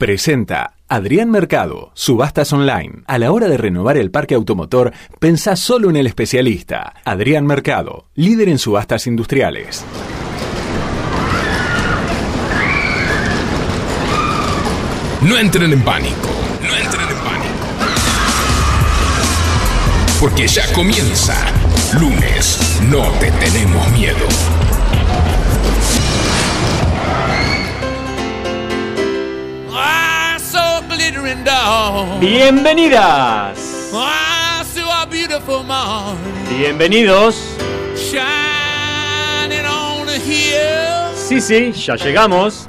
Presenta Adrián Mercado, Subastas Online. A la hora de renovar el parque automotor, pensá solo en el especialista. Adrián Mercado, líder en subastas industriales. No entren en pánico, no entren en pánico. Porque ya comienza lunes, no te tenemos miedo. Bienvenidas, bienvenidos. shining on the hill. Sí, sí, ya llegamos.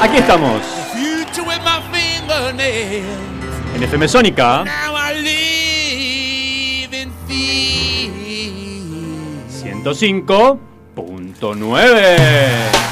Aquí estamos, en FM Sónica Now I live in fear. 105.9.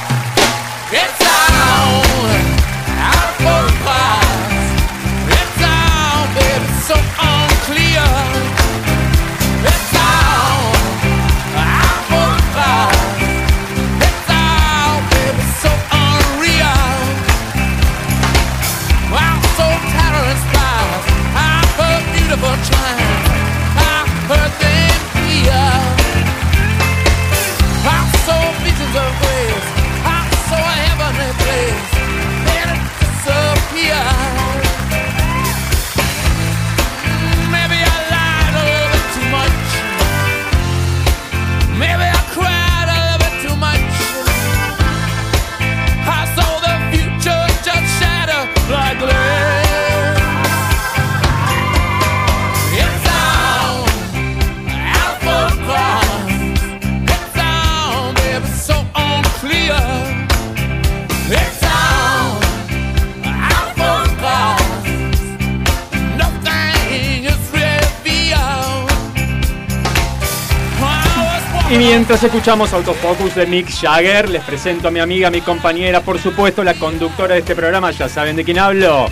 mientras escuchamos Autofocus de Mick Jagger, les presento a mi amiga, mi compañera, por supuesto, la conductora de este programa. Ya saben de quién hablo.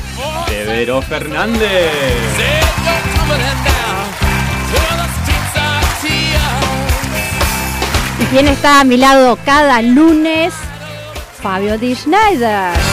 De Vero Fernández. ¿Y quién está a mi lado cada lunes? Fabio Di Schneider.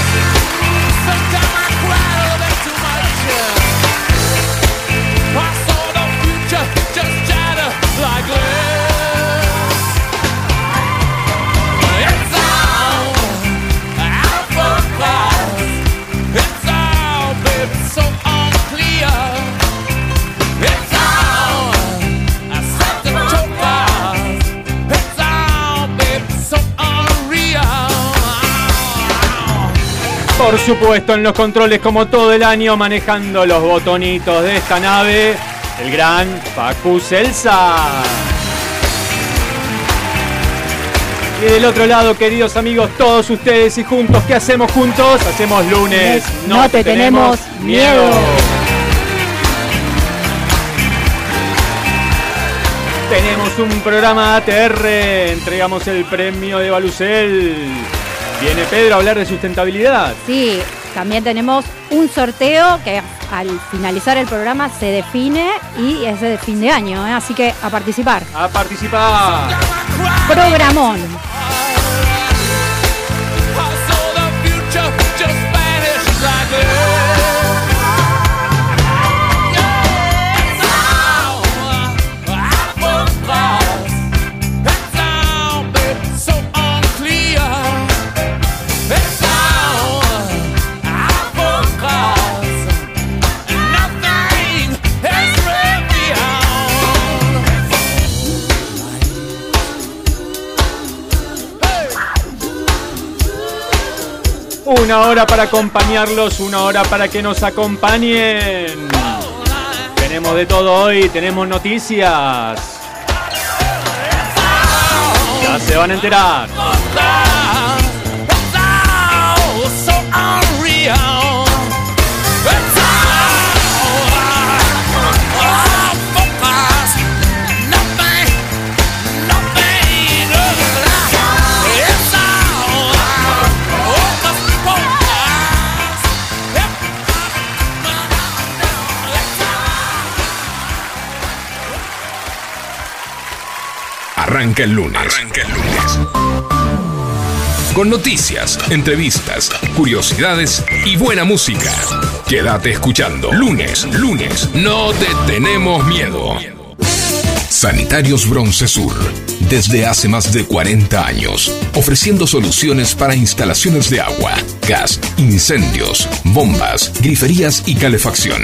Por supuesto, en los controles, como todo el año, manejando los botonitos de esta nave, el gran Facu Celsa. Y del otro lado, queridos amigos, todos ustedes y juntos, ¿qué hacemos juntos? Hacemos lunes. No te tenemos miedo. Tenemos un programa ATR, entregamos el premio de Balucel. Viene Pedro a hablar de sustentabilidad. Sí, también tenemos un sorteo que al finalizar el programa se define y es de fin de año, ¿eh? así que a participar. A participar. Programón. Una hora para acompañarlos, una hora para que nos acompañen. Tenemos de todo hoy, tenemos noticias. Ya se van a enterar. Arranca el lunes. Arranca el lunes. con noticias, entrevistas, curiosidades y buena música. Quédate escuchando. Lunes, lunes, no te tenemos miedo. Sanitarios Bronce Sur, desde hace más de 40 años, ofreciendo soluciones para instalaciones de agua, gas, incendios, bombas, griferías y calefacción.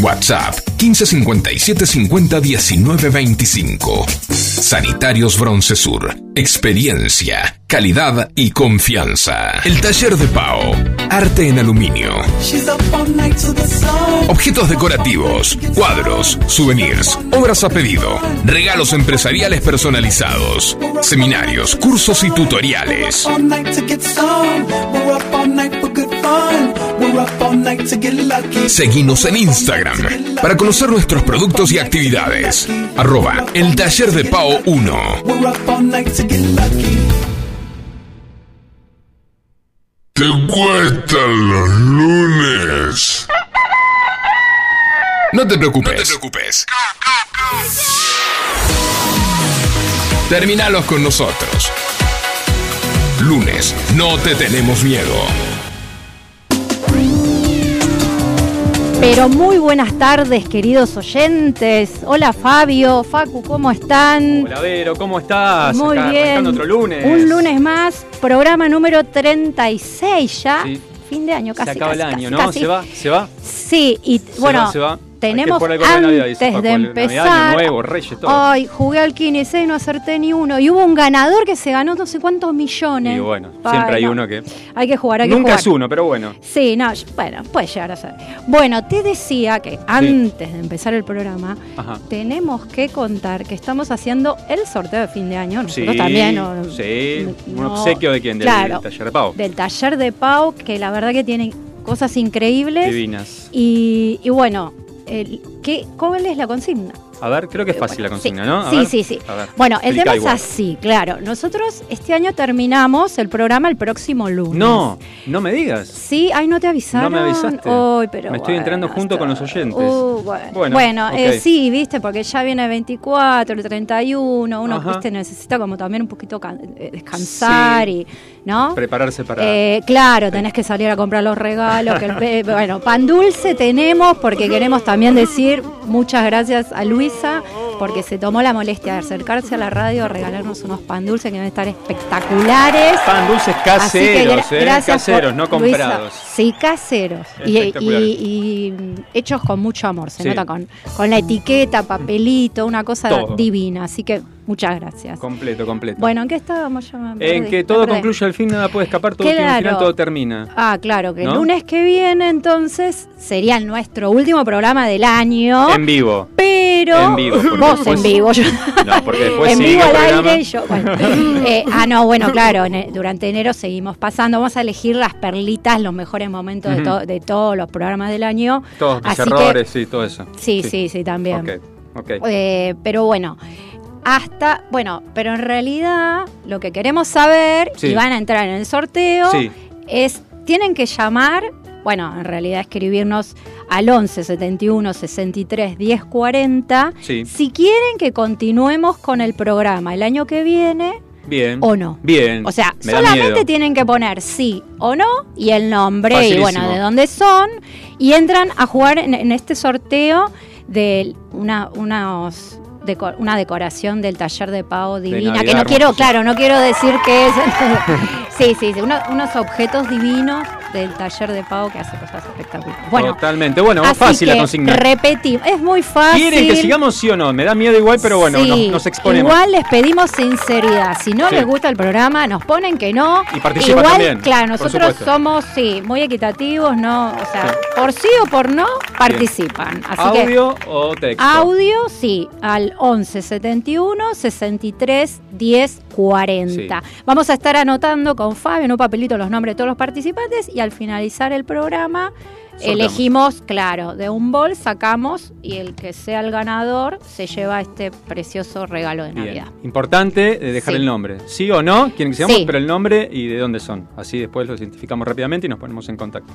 WhatsApp 1557 50 19 25. Sanitarios Broncesur. Experiencia, calidad y confianza. El taller de Pau. Arte en aluminio. Objetos decorativos, cuadros, souvenirs, obras a pedido, regalos empresariales personalizados, seminarios, cursos y tutoriales. Seguimos en Instagram para conocer nuestros productos y actividades. Arroba el taller de Pau 1. ¿Te cuestan los lunes? No te preocupes. No te preocupes. Terminalos con nosotros. Lunes, no te tenemos miedo. Pero muy buenas tardes, queridos oyentes. Hola Fabio, Facu, ¿cómo están? Hola Vero, ¿cómo estás? Muy Acá bien. otro lunes. Un lunes más, programa número 36 ya. Sí. Fin de año casi. Se acaba casi, el año, casi, ¿no? casi. ¿Se va? ¿Se va? Sí, y Se bueno, va, se va. Tenemos de Navidad, antes dice de Navidad, empezar. Año Nuevo, Reyes, todo. Ay, jugué al 15 y no acerté ni uno. Y hubo un ganador que se ganó no sé cuántos millones. Y bueno, Ay, siempre hay no. uno que. Hay que jugar, hay que Nunca jugar. es uno, pero bueno. Sí, no, bueno, puede llegar a ser. Bueno, te decía que antes de empezar el programa, Ajá. tenemos que contar que estamos haciendo el sorteo de fin de año. Nosotros Sí, también. ¿no? sí. Un obsequio de quién? Del, Claro, del taller de Pau. del taller de Pau, que la verdad que tienen cosas increíbles. Divinas. Y, y bueno, el, ¿qué, ¿cuál es la consigna? A ver, creo que es fácil la consigna, sí, ¿no? A sí, ver, sí, sí. a ver, Bueno, el tema es igual. así, claro. Nosotros este año terminamos el programa el próximo lunes. No, no me digas. Sí, ay, no te avisaron. No me avisaste. Ay, pero Me estoy enterando bueno, junto con los oyentes. Uh, bueno, Bueno, Bueno, eh, sí, viste, porque ya viene el 24, el 31, uno, viste, necesita como también un poquito eh, descansar Sí. y, ¿no? Prepararse para. Eh, claro, tenés que salir a comprar los regalos. que el pe- bueno, pan dulce tenemos porque queremos también decir muchas gracias a Luisa porque se tomó la molestia de acercarse a la radio a regalarnos unos pan dulces que van a estar espectaculares. Pan dulces caseros, gra- ¿eh? gracias Caseros, por- no Luisa, comprados. sí, caseros. Y, y- y, hechos con mucho amor, se Sí. nota con, con la etiqueta, papelito, una cosa Todo. divina. Así que muchas gracias. Completo, completo. Bueno, ¿en qué estábamos? Me en perdí, que todo concluye al fin, nada puede escapar, todo tiene un Claro. final, todo termina. Ah, claro, que ¿No? el lunes que viene entonces sería nuestro último programa del año. En vivo. pero En vivo, vos después- en vivo, yo No, porque después en vivo al aire yo. bueno. Eh, ah, no, bueno, claro, en durante enero seguimos pasando. Vamos a elegir las perlitas, los mejores momentos de, to- de todos los programas del año. Todos mis Así que- errores, sí, todo eso. Sí, sí, sí, también. Ok, ok. Eh, pero bueno, hasta, bueno, pero en realidad lo que queremos saber, Sí. y van a entrar en el sorteo, Sí. es, tienen que llamar, bueno, en realidad escribirnos al 11 71 63 10 40, Sí. si quieren que continuemos con el programa el año que viene Bien. o no. Bien. O sea, Me solamente tienen que poner sí o no y el nombre y bueno, de dónde son y entran a jugar en, en este sorteo de una, unos deco- una decoración del taller de Pau divina, que Navidad no quiero, claro, no quiero decir que es sí, sí, sí, uno- unos objetos divinos del taller de Pau que hace cosas espectaculares. Bueno, Totalmente. Bueno, así fácil la consigna. repetimos, es muy fácil. ¿Quieren que sigamos sí o no? Me da miedo igual, pero bueno, Sí, nos, nos exponemos. Igual les pedimos sinceridad. Si no Sí. les gusta el programa, nos ponen que no. Y participan igual, también, claro, nosotros somos, sí, muy equitativos, ¿no? O sea, Sí. por sí o por no, participan. Así que ¿Audio o texto? audio, sí, al 11 71 63 10 40. Vamos a estar anotando con Fabio en un papelito los nombres de todos los participantes y al finalizar el programa elegimos, claro, de un bol sacamos y el que sea el ganador se lleva este precioso regalo de Bien. Navidad. Importante eh, dejar Sí. el nombre. Sí o no, quieren que seamos, Sí. pero el nombre y de dónde son. Así después los identificamos rápidamente y nos ponemos en contacto.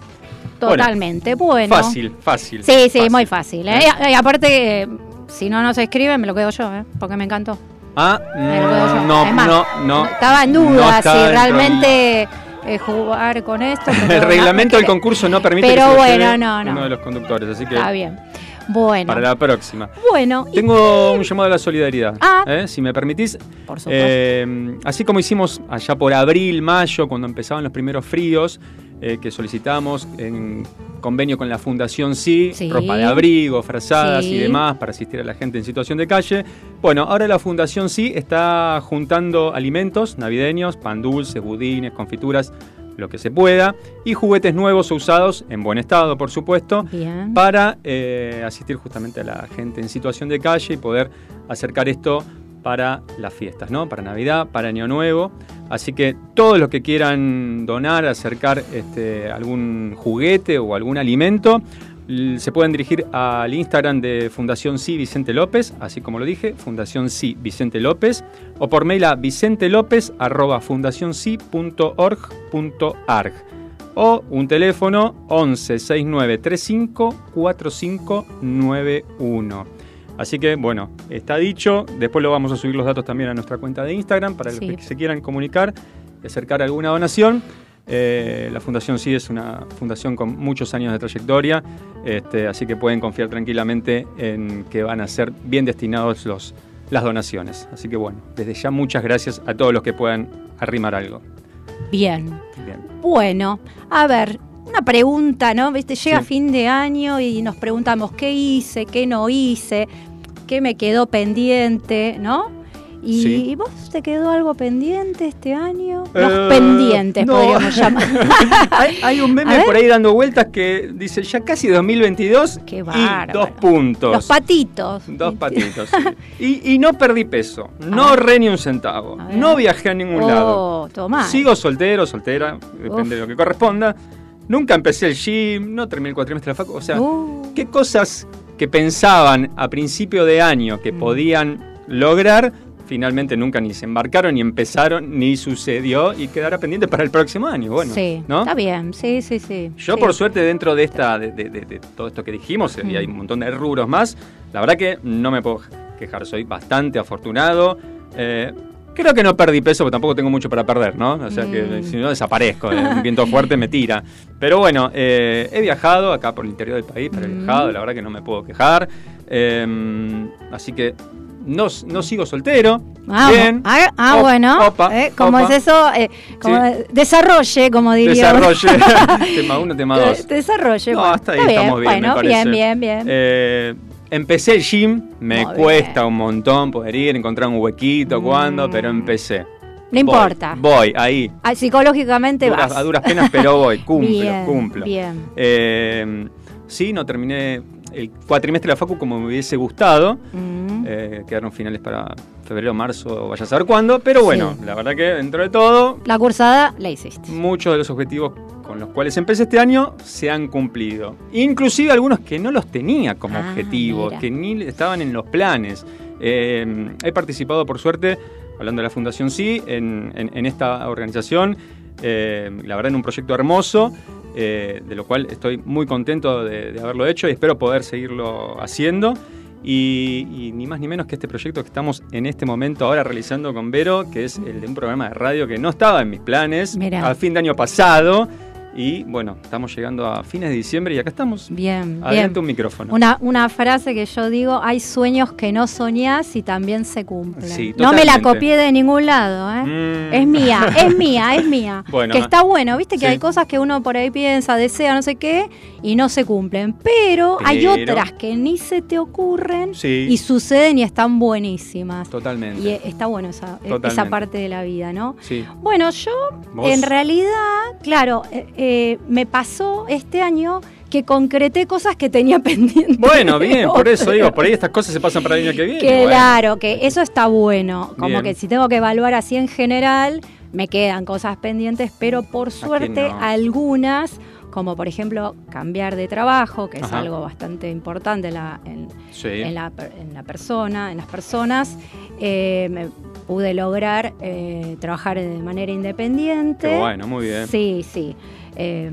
Totalmente, bueno. Fácil, fácil. Sí, sí, fácil. muy fácil. ¿eh? Y, y aparte, eh, si no nos escriben, me lo quedo yo, ¿eh? porque me encantó. Ah, no, más, no, no. Estaba en No duda si realmente eh, jugar con esto. El no, reglamento me del concurso no permite Pero que bueno, no, no. uno de los conductores, así que Está bien. Bueno, para la próxima. bueno. y- Tengo un llamado a la solidaridad, Ah. ¿eh? si me permitís. por supuesto. Eh, así como hicimos allá por abril, mayo, cuando empezaban los primeros fríos, eh, que solicitamos en convenio con la Fundación Sí, Sí. ropa de abrigo, frazadas Sí. y demás para asistir a la gente en situación de calle. Bueno, ahora la Fundación Sí está juntando alimentos navideños, pan dulces, budines, confituras, lo que se pueda, y juguetes nuevos o usados, en buen estado, por supuesto, Bien. para eh, asistir justamente a la gente en situación de calle y poder acercar esto para las fiestas, ¿no? Para Navidad, para Año Nuevo. Así que todos los que quieran donar, acercar este, algún juguete o algún alimento, se pueden dirigir al Instagram de Fundación Sí Vicente López, así como lo dije, Fundación Sí Vicente López, o por mail a vicentelopez.fundacionsi.org.arg o un teléfono 11 69 35 4591. Así que bueno, está dicho. Después lo vamos a subir los datos también a nuestra cuenta de Instagram para Sí. los que se quieran comunicar y acercar alguna donación. Eh, la Fundación sí es una fundación con muchos años de trayectoria, este, así que pueden confiar tranquilamente en que van a ser bien destinados los, las donaciones. Así que bueno, desde ya muchas gracias a todos los que puedan arrimar algo. Bien. Bien. Bueno, a ver, una pregunta, ¿no? Viste, llega Sí. fin de año y nos preguntamos qué hice, qué no hice, qué me quedó pendiente, ¿no? ¿Y Sí. vos te quedó algo pendiente este año? Eh, Los pendientes no. podríamos llamar. hay, hay un meme por ahí dando vueltas que dice ya casi 2022 Qué y dos puntos. Los patitos. Dos patitos. sí. y, y no perdí peso, no A ahorré ni un centavo, no viajé a ningún lado. Oh, tomá. Sigo soltero, soltera, depende Uf. de lo que corresponda. Nunca empecé el gym, no terminé el cuatrimestre de la facu. O sea, Uh, ¿qué cosas que pensaban a principio de año que Mm. podían lograr, finalmente nunca ni se embarcaron, ni empezaron, ni sucedió y quedará pendiente para el próximo año? Bueno, sí, ¿no? está bien, sí, sí, sí. Yo, sí. por suerte, dentro de esta de, de- de- de todo esto que dijimos, y Mm. hay un montón de rubros más, la verdad que no me puedo quejar. Soy bastante afortunado. Eh, creo que no perdí peso, porque tampoco tengo mucho para perder, ¿no? O sea que Mm. si no desaparezco, eh, un viento fuerte me tira. Pero bueno, eh, he viajado acá por el interior del país, pero he Mm. viajado, la verdad que no me puedo quejar. Eh, así que no, no sigo soltero. Ah, Bien. ah, ah, Op- bueno, opa, eh, ¿cómo opa. es eso? Eh, como Sí. Desarrolle, como diría. Desarrolle. tema uno, tema dos. Desarrolle. No, bueno, hasta ahí está estamos bien, Bueno, me bien, bien, bien. Eh, empecé el gym, me Muy cuesta bien. un montón poder ir, encontrar un huequito, Mm. cuando, pero empecé. no Voy, importa. Voy, ahí. Ah, psicológicamente Duras- vas. a duras penas, pero voy, cumplo, bien, cumplo. Bien. Eh, sí, no terminé el cuatrimestre de la facu como me hubiese gustado. Mm. Eh, quedaron finales para febrero, marzo, vaya a saber cuándo. Pero bueno, Sí. la verdad que dentro de todo, La cursada la hiciste. muchos de los objetivos con los cuales empecé este año se han cumplido. Inclusive algunos que no los tenía como Ah, objetivos, mira. que ni estaban en los planes. Eh, he participado, por suerte, hablando de la Fundación Sí, en, en- en esta organización. eh, la verdad, en un proyecto hermoso, eh, de lo cual estoy muy contento de, de haberlo hecho y espero poder seguirlo haciendo. Y, y ni más ni menos que este proyecto que estamos en este momento ahora realizando con Vero, que es el de un programa de radio que no estaba en mis planes Mirá. a fin de año pasado. Y bueno, estamos llegando a fines de diciembre y acá estamos. Bien, Adelante bien. un micrófono. Una, una frase que yo digo, hay sueños que no soñás y también se cumplen. Sí, no me la copié de ningún lado, ¿eh? Mm. Es mía, es mía, es mía. Bueno, que está bueno, viste que sí. hay cosas que uno por ahí piensa, desea, no sé qué, y no se cumplen. Pero, hay otras que ni se te ocurren Sí. y suceden y están buenísimas. Totalmente. Y eh, está bueno esa, esa Totalmente. parte de la vida, ¿no? Sí. Bueno, yo ¿Vos? en realidad, claro, eh, eh, me pasó este año que concreté cosas que tenía pendientes. Bueno, bien, por eso digo, por ahí estas cosas se pasan para el año que viene. Que bueno. Claro, que eso está bueno. Como Bien. que si tengo que evaluar así en general, me quedan cosas pendientes, pero por suerte no? algunas, como por ejemplo cambiar de trabajo, que es algo bastante importante en la, en, Sí. en la, per- en la persona, en las personas, eh, me pude lograr eh, trabajar de manera independiente. Qué bueno, muy bien. Sí, sí. Eh,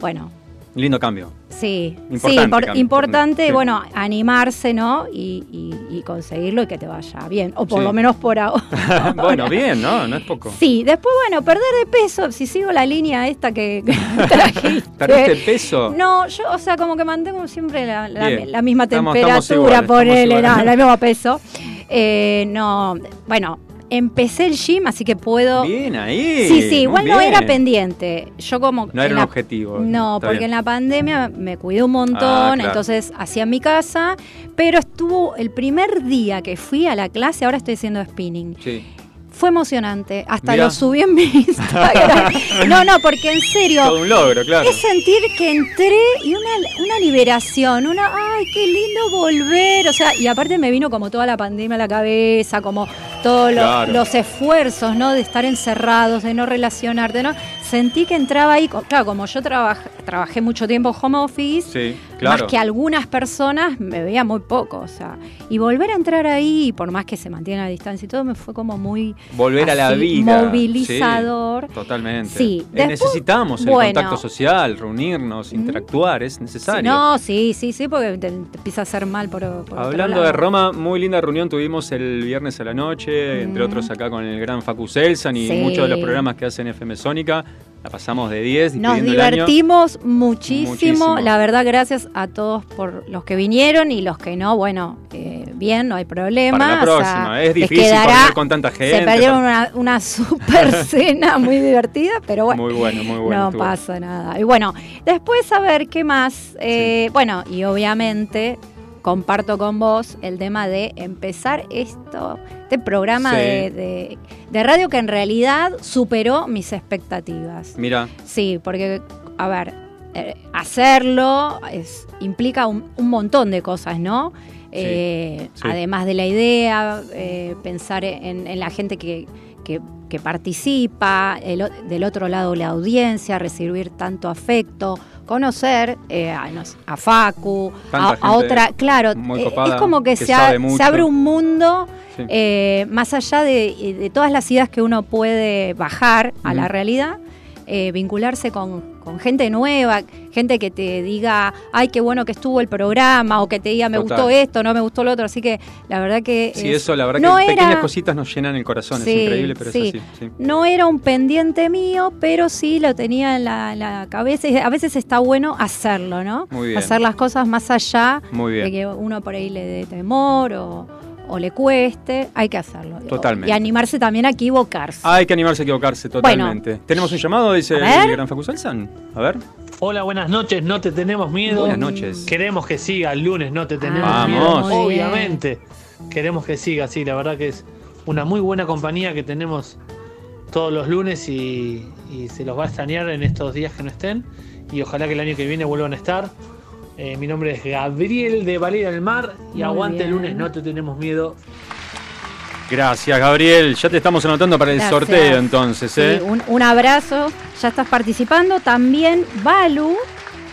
bueno, Lindo cambio. Sí, Importante sí, impor- cambio, importante, sí. bueno, animarse, ¿no? Y, y- y conseguirlo y que te vaya bien, o por Sí. lo menos por ahora. bueno, bien, ¿no? No es poco. Sí, después, bueno, perder de peso, si sigo la línea esta que, trajiste. ¿Perdiste peso? No, yo, o sea, como que mantengo siempre la, la- la misma Estamos- temperatura, por él, el mismo peso. Eh, no, bueno, empecé el gym, así que puedo... Bien ahí. Sí, sí, igual no era pendiente. Yo como... No era en un la- objetivo. No, porque bien. en la pandemia me cuidé un montón, Ah, claro. entonces hacía en mi casa, pero estuvo el primer día que fui a la clase, ahora estoy haciendo spinning. Sí. Fue emocionante, hasta Mirá. lo subí en mi Instagram. no, no, porque en serio, Todo un logro, claro. es sentir que entré y una, una liberación, una, ay, qué lindo volver, o sea, y aparte me vino como toda la pandemia a la cabeza, como todos lo- Claro. los esfuerzos, ¿no? De estar encerrados, de no relacionarte, ¿no? Sentí que entraba ahí, claro, como yo trabaj- trabajé mucho tiempo home office, Sí, claro. más que algunas personas me veía muy poco, o sea, y volver a entrar ahí, por más que se mantiene a distancia y todo, me fue como muy Volver a la vida. movilizador. Sí, totalmente. Sí, Eh, después- necesitamos el bueno. contacto social, reunirnos, interactuar, es necesario. no, sí, sí, sí, porque te, te empieza a hacer mal por, por otro Hablando lado. de Roma, muy linda reunión tuvimos el viernes a la noche, entre Mm. otros acá con el gran Facu Selsan y Sí. muchos de los programas que hacen FM Sónica. La pasamos de 10, Nos despidiendo el año. divertimos muchísimo. Muchísimo. la verdad, gracias a todos por los que vinieron y los que no, bueno, eh, bien, no hay problema. Para la o sea, próxima, es difícil quedará- con tanta gente. Se perdieron una, una super cena muy divertida, pero bueno. Muy bueno, muy bueno. no pasa nada. Y bueno, después a ver qué más. Eh, Bueno, y obviamente comparto con vos el tema de empezar esto, este programa Sí. de, de- de radio que en realidad superó mis expectativas. Mira, Sí, porque, a ver, eh, hacerlo es, implica un, un montón de cosas, ¿no? Eh, sí. Además de la idea, eh, pensar en, en la gente que, que- que participa, el del otro lado la audiencia, recibir tanto afecto, conocer eh, a, no sé, a Facu, a, otra, claro, eh, copada, es como que, que se, a- se abre un mundo Sí. eh, más allá de, de todas las ideas que uno puede bajar a la realidad, eh, vincularse con, con gente nueva, gente que te diga, ay, qué bueno que estuvo el programa, o que te diga, me Total. gustó esto, no me gustó lo otro. Así que la verdad que. sí, es- eso, la verdad no que pequeñas era- cositas nos llenan el corazón, Sí, es increíble, pero sí. es así. Sí. No era un pendiente mío, pero sí lo tenía en la, la cabeza. Y a veces está bueno hacerlo, ¿no? Muy bien. Hacer las cosas más allá Muy bien. de que uno por ahí le dé temor o, o le cueste. Hay que hacerlo. Totalmente. Y animarse también a equivocarse. Hay que animarse a equivocarse totalmente. ¿Tenemos un llamado? Dice el gran Facu Selsan. A ver. Hola, buenas noches, no te tenemos miedo. Buenas noches. Queremos que siga el lunes, no te tenemos Ah, miedo. Vamos. muy bien. Obviamente, queremos que siga, sí, la verdad que es una muy buena compañía que tenemos todos los lunes y, y se los va a extrañar en estos días que no estén. Y ojalá que el año que viene vuelvan a estar. Eh, mi nombre es Gabriel de Valera del Mar y Muy aguante el lunes, no te tenemos miedo. Gracias, Gabriel. Ya te estamos anotando para el Gracias. sorteo entonces, Sí, ¿eh? un, un abrazo, ya estás participando. También Balu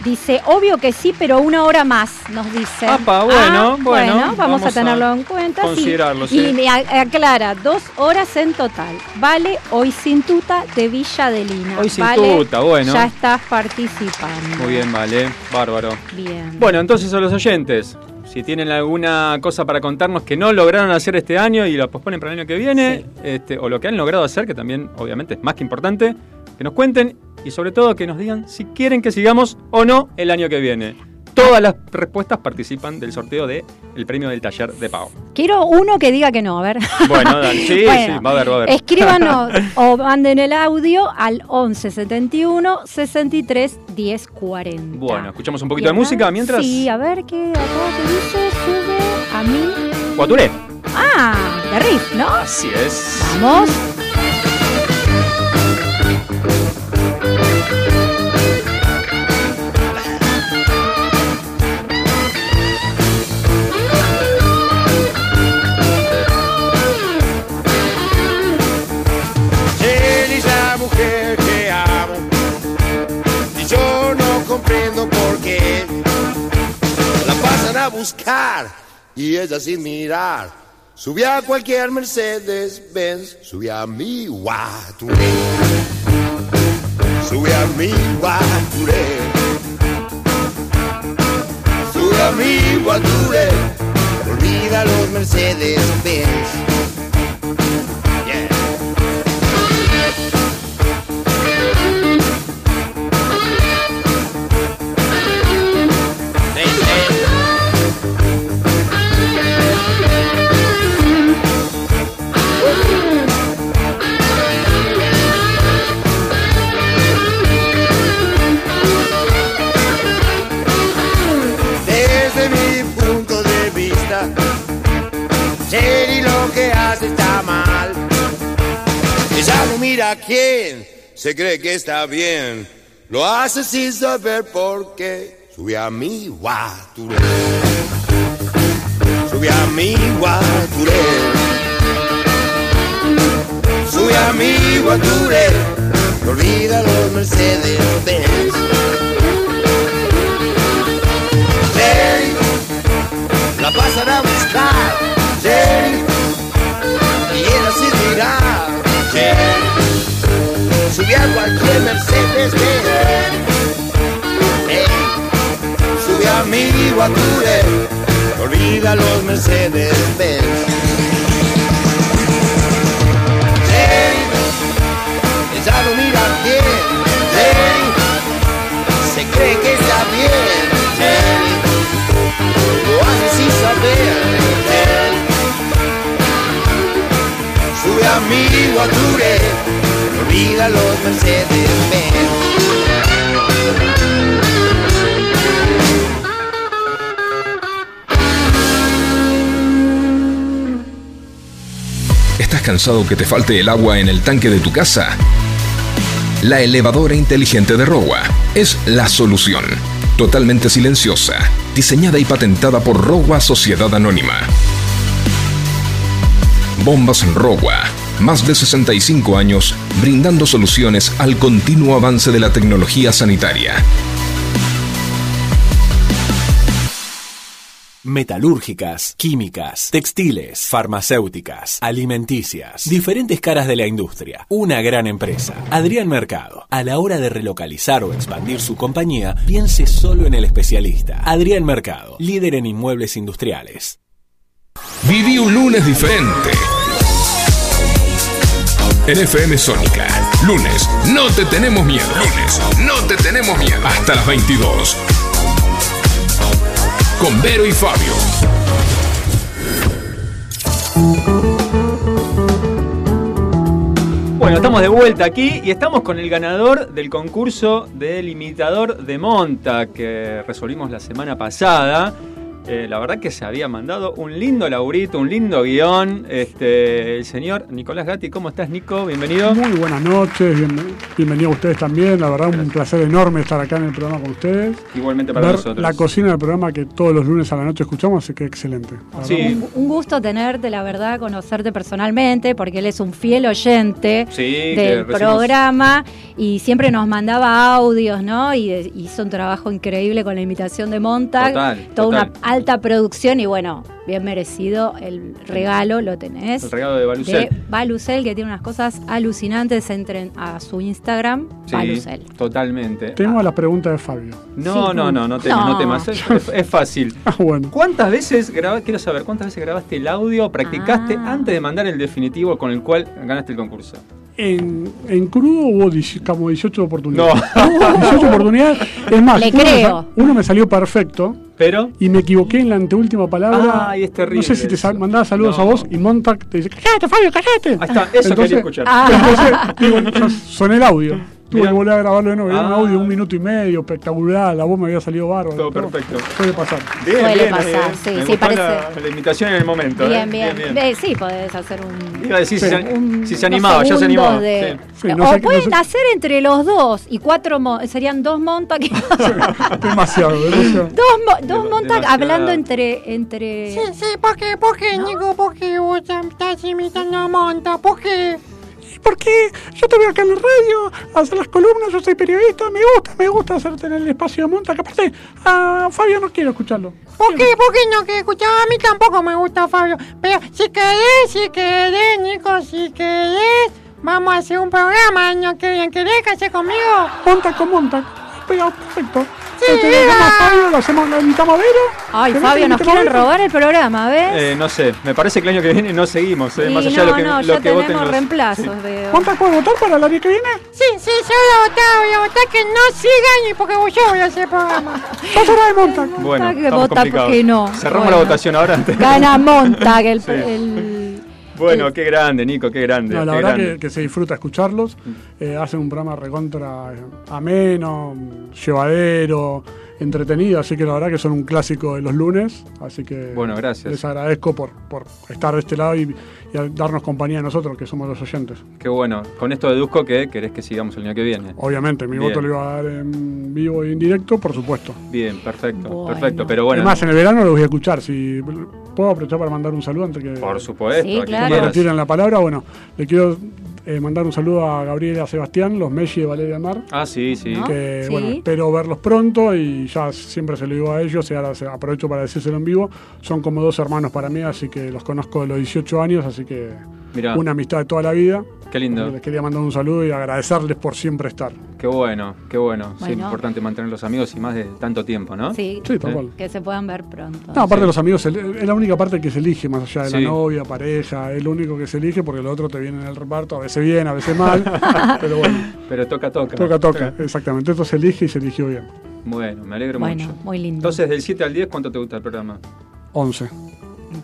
dice, obvio que sí, pero una hora más, nos dice. Apa, bueno, Ah, bueno, vamos, vamos a tenerlo a en cuenta. sí. considerarlo, Y sí. me a- aclara, dos horas en total. Vale, hoy sin tuta de Villa de Lina. Hoy sin Vale, tuta, bueno. Ya estás participando. Muy bien, vale. Bárbaro. Bien. Bueno, entonces a los oyentes, si tienen alguna cosa para contarnos que no lograron hacer este año y la posponen para el año que viene, este, o lo que han logrado hacer, que también obviamente es más que importante, que nos cuenten y sobre todo que nos digan si quieren que sigamos o no el año que viene. Todas las respuestas participan del sorteo del premio del taller de pago. Quiero uno que diga que no, a ver. Bueno, dale. sí, Bueno, sí, va a ver, va a ver. Escríbanos o manden el audio al 11 71 63 10 40. Bueno, escuchamos un poquito de música mientras. Sí, a ver qué acá que dice, sube a mí. Guaturé. Ah, de riff, ¿no? Así es. Vamos. Buscar y ella sin mirar. Subía a cualquier Mercedes Benz, subía a mi guaturé. Subía a mi guaturé. Subía a mi guaturé. Olvida los Mercedes Benz. Mira quién, se cree que está bien. Lo hace sin saber por qué. Sube a mi guaturé. Sube a mi guaturé. Sube a mi guaturé. No olvida los Mercedes Benz. La pasan a buscar. A cualquier Mercedes Benz. Hey, sube a mi guature, olvida los Mercedes Benz. Ella no mira bien. Jerry, se cree que está bien. Jerry, lo hace sin saber. Sube a mi guature, Mercedes. ¿Estás cansado que te falte el agua en el tanque de tu casa? La elevadora inteligente de Rowa es la solución. Totalmente silenciosa, diseñada y patentada por Rowa Sociedad Anónima. Bombas Rowa. Más de 65 años brindando soluciones al continuo avance de la tecnología sanitaria. Metalúrgicas, químicas, textiles, farmacéuticas, alimenticias, diferentes caras de la industria. Una gran empresa. Adrián Mercado. A la hora de relocalizar o expandir su compañía, piense solo en el especialista. Adrián Mercado, líder en inmuebles industriales. Viví un lunes diferente. En FM Sónica. Lunes, no te tenemos miedo. Lunes, no te tenemos miedo. Hasta las 22. Con Vero y Fabio. Bueno, estamos de vuelta aquí y estamos con el ganador del concurso del imitador de Monta que resolvimos la semana pasada. Eh, la verdad que se había mandado un lindo laurito, un lindo guion. Este, el señor Nicolás Gatti, ¿cómo estás, Nico? Bienvenido. Muy buenas noches, bien- bienvenido a ustedes también. La verdad, un placer enorme estar acá en el programa con ustedes. Igualmente para Ver nosotros. la cocina del programa que todos los lunes a la noche escuchamos, así que excelente. Sí, Un, un gusto tenerte, la verdad, conocerte personalmente, porque él es un fiel oyente Sí, del recibimos- programa y siempre nos mandaba audios, ¿no? Y hizo un trabajo increíble con la imitación de Montag. Total, toda total. una alta producción y bueno, bien merecido el regalo, lo tenés. el regalo de Balucel. de Balucel, que tiene unas cosas alucinantes. Entren a su Instagram, Sí, Balucel. totalmente. Tengo la pregunta de Fabio. No, Sí. no, no, no temas, no, No. temas. Es fácil. Ah, bueno. ¿Cuántas veces grabaste, quiero saber, cuántas veces grabaste el audio, practicaste Ah. antes de mandar el definitivo con el cual ganaste el concurso? En, en crudo hubo 10 como 18 oportunidades. No. 18 oportunidades. Es más, Le uno, me creo. sa- uno me salió perfecto Pero, y me equivoqué en la anteúltima palabra. Ay, es terrible No sé si te eso. sa- mandaba saludos No. a vos y Montag te dice: ¡Cállate, Fabio, cállate! ahí está, eso quería escuchar. Ah. Entonces, digo, soné el audio. Tuve Mirá. que volver a grabarlo de nuevo. Era un Ah. audio de un minuto y medio, espectacular. La voz me había salido bárbaro. Todo pero perfecto. Puede pasar. Bien, Suele bien, pasar, eh, sí, me sí, gustó parece. La, la imitación en el momento. eh. Bien, bien. Ve, sí, podés hacer un. Iba a decir si, se, un- si se unos animaba, ya se animaba. de- Sí, o no sé- no pueden sé- hacer entre los dos y cuatro mo- serían dos montags Demasiado, demasiado. dos, mo- dos demasiado. hablando entre entre Sí, porque, porque, Nico, porque vos estás imitando a Monta, porque... porque yo te veo acá en la radio, hacer las columnas, yo soy periodista, me gusta, me gusta hacerte en el espacio de monta, que aparte, a Fabio no quiero escucharlo. ¿Por qué? ¿Por qué no que escuchar? A mí tampoco me gusta Fabio. Pero si querés, si querés, Nico, si querés, vamos a hacer un programa año que viene. ¿Querés casar conmigo? Monta con monta, pero perfecto. Sí, le dejamos a. Fabio, lo hacemos, lo invitamos a Vero. Ay, ¿Querés Fabio, nos quieren robar el programa, ¿ves? Eh, no sé, me parece que el año que viene no seguimos, eh, más allá no, de lo que, no, lo ya que voten tenemos los- reemplazos, veo. ¿Monta puede votar para el año que viene? Sí, sí, yo voy a votar, voy a votar que no sigan y porque yo voy a hacer el programa. Dos horas de monta. Bueno, que vota porque no. Cerramos Bueno. la votación ahora. Gana Monta, que el, Sí. el- Bueno, qué grande, Nico, qué grande. No, la qué verdad grande. que, que se disfruta escucharlos. Eh, hacen un programa recontra eh, ameno, llevadero, entretenido. Así que la verdad que son un clásico de los lunes. Así que Bueno, gracias. les agradezco por, por estar de este lado y, y darnos compañía a nosotros, que somos los oyentes. Qué bueno. Con esto deduzco que querés que sigamos el año que viene. Obviamente, mi Bien. voto lo iba a dar en vivo e indirecto, por supuesto. Bien, perfecto, Bueno. perfecto. Pero bueno, Además, en el verano lo voy a escuchar. Si puedo aprovechar para mandar un saludo antes que por supuesto, Sí, me retiren la palabra. Bueno, le quiero eh, mandar un saludo a Gabriela Sebastián, los Messi de Valeria Mar. Ah, sí, sí. Que Sí. bueno, espero verlos pronto y ya siempre se lo digo a ellos y ahora aprovecho para decírselo en vivo. Son como dos hermanos para mí, así que los conozco de los 18 años, así que Mirá, una amistad de toda la vida. qué lindo. Les quería mandar un saludo y agradecerles por siempre estar. Qué bueno, qué bueno. Sí, Bueno. importante mantener los amigos y más de tanto tiempo, ¿no? Sí, Sí, tal cual. que se puedan ver pronto. No, aparte Sí. de los amigos, es la única parte que se elige, más allá de Sí. la novia, pareja, es lo único que se elige porque lo otro te viene en el reparto, a veces bien, a veces mal, pero bueno, Pero toca, toca. toca, toca, exactamente, esto se elige y se eligió bien. Bueno, me alegro Bueno, mucho. muy lindo. Entonces, del 7 al 10, ¿cuánto te gusta el programa? 11.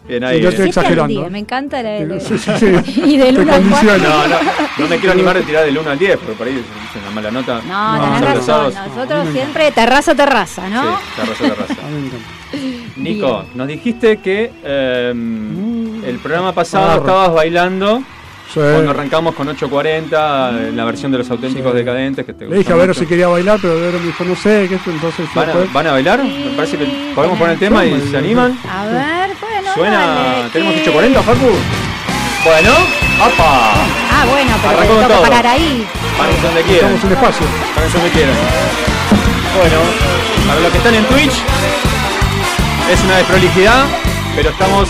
Bien, ahí. yo eh. estoy exagerando, día, ¿eh? Me encanta la el- Sí, sí, sí. Y del Te 1 al 4. condiciona. No, no, no me quiero animar a tirar del 1 al 10, porque por ahí es una mala nota. No, tenés a razón. Nosotros siempre terraza, terraza, ¿no? Sí, terraza, terraza. A mí me encanta. Nico, nos dijiste que eh, el programa pasado estabas bailando Sí. cuando arrancamos con 8.40, eh, la versión de los auténticos Sí. decadentes. Que te Le dije gusta a Vero mucho. si quería bailar, pero Vero me dijo, no sé, que esto entonces... ¿Van a, van a bailar? Me parece que podemos poner el tema y se animan. A ver, Suena. dale, ¿Tenemos que- 8.40, Facu? Bueno, ¡apa! Ah, bueno, pero Arrancó te con toca todo. parar ahí. Párense donde quieran. Estamos un espacio. Párense donde quieran. Bueno, para los que están en Twitch, es una desprolijidad, pero estamos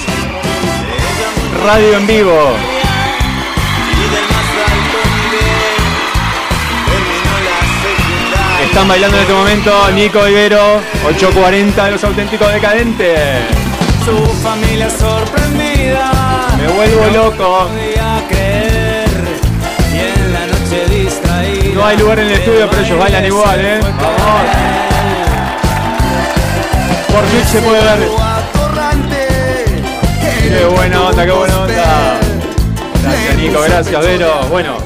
radio en vivo. Están bailando en este momento Nico Ibero, 8.40 de los auténticos decadentes. Su familia sorprendida. Me vuelvo loco. Podía creer. Y en la noche distraída. No hay lugar en el estudio, pero ellos bailan igual, ¿eh? Vamos. Por Twitch se puede ver. Qué buena onda, qué buena onda. Gracias Nico, gracias Vero. Bueno,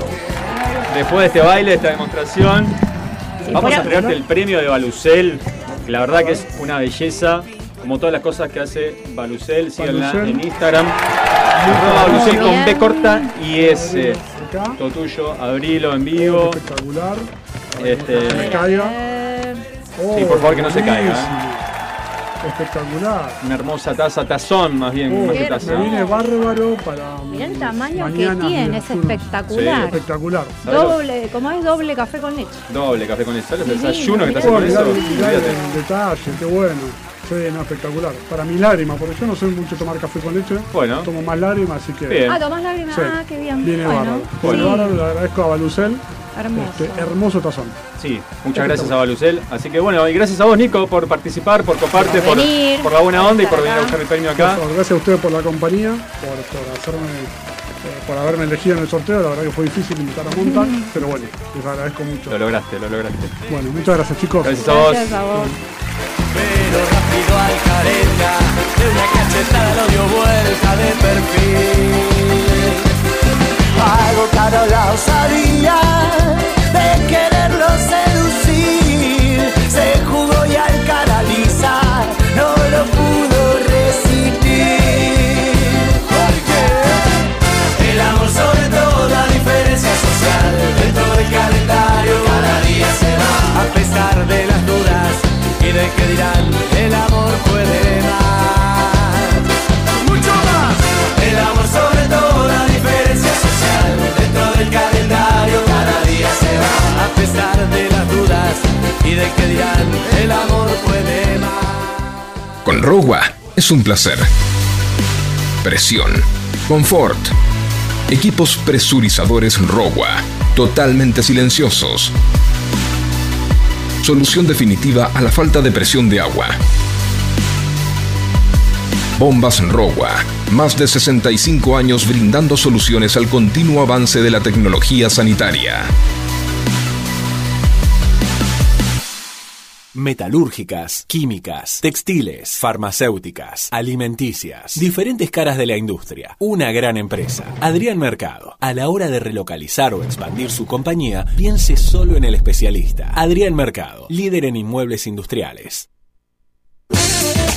después de este baile, esta demostración, vamos a entregarte el premio de Balucel. que La verdad que es una belleza, como todas las cosas que hace Balucel. Síganla Balucel. en Instagram. Balucel con B corta y S. Todo tuyo, abrilo en vivo. espectacular. Este, Me caiga. Eh, Oh, Sí, por favor, que no se caiga, ¿eh? Espectacular. una hermosa taza, tazón más bien, Oh, más que taza. me viene bárbaro para. Mirá el tamaño que tiene, es espectacular. Espectacular. ¿Sabes lo- Doble, como es doble café con leche. Doble café con eso. ¿Sabes el desayuno que te hace Oh, eso? detalle, qué bueno. Sí, no, espectacular. Para mi lágrima, porque yo no soy mucho tomar café con leche. Bueno. Tomo más lágrimas, así que. Bien. Ah, tomás lágrimas, Sí. ah, qué bien. Viene bueno, bárbaro. sí, Viene bárbaro, le agradezco a Balucel. hermoso. Este, hermoso tazón. Sí, muchas gracias a Balucel. Así que bueno, y gracias a vos, Nico, por participar, por coparte, por, venir, por la buena onda y por venir a buscar el premio acá. Gracias a ustedes por la compañía, por, por hacerme. eh, por haberme elegido en el sorteo, la verdad que fue difícil invitar a Montac, pero bueno, les agradezco mucho. Lo lograste, lo lograste. Bueno, muchas gracias chicos. Gracias a vos. Gracias a vos. Pero rápido al careta, de una cachetada lo dio vuelta de perfil. Agotaron la osadía de quererlo seducir. Se jugó y al cara lisa no lo pudo resistir. Porque el amor sobre toda diferencia social, dentro del calendario puede más. Mucho más. El amor sobre todo la diferencia social. Dentro del calendario cada día se va. A pesar de las dudas y de que dirán, el amor puede más. Con Rogua es un placer. Presión. Confort. Equipos presurizadores Rogua. Totalmente silenciosos solución definitiva a la falta de presión de agua. Bombas Rogua, más de 65 años brindando soluciones al continuo avance de la tecnología sanitaria. Metalúrgicas, químicas, textiles, farmacéuticas, alimenticias, diferentes caras de la industria. Una gran empresa. Adrián Mercado. A la hora de relocalizar o expandir su compañía, piense solo en el especialista. Adrián Mercado, líder en inmuebles industriales.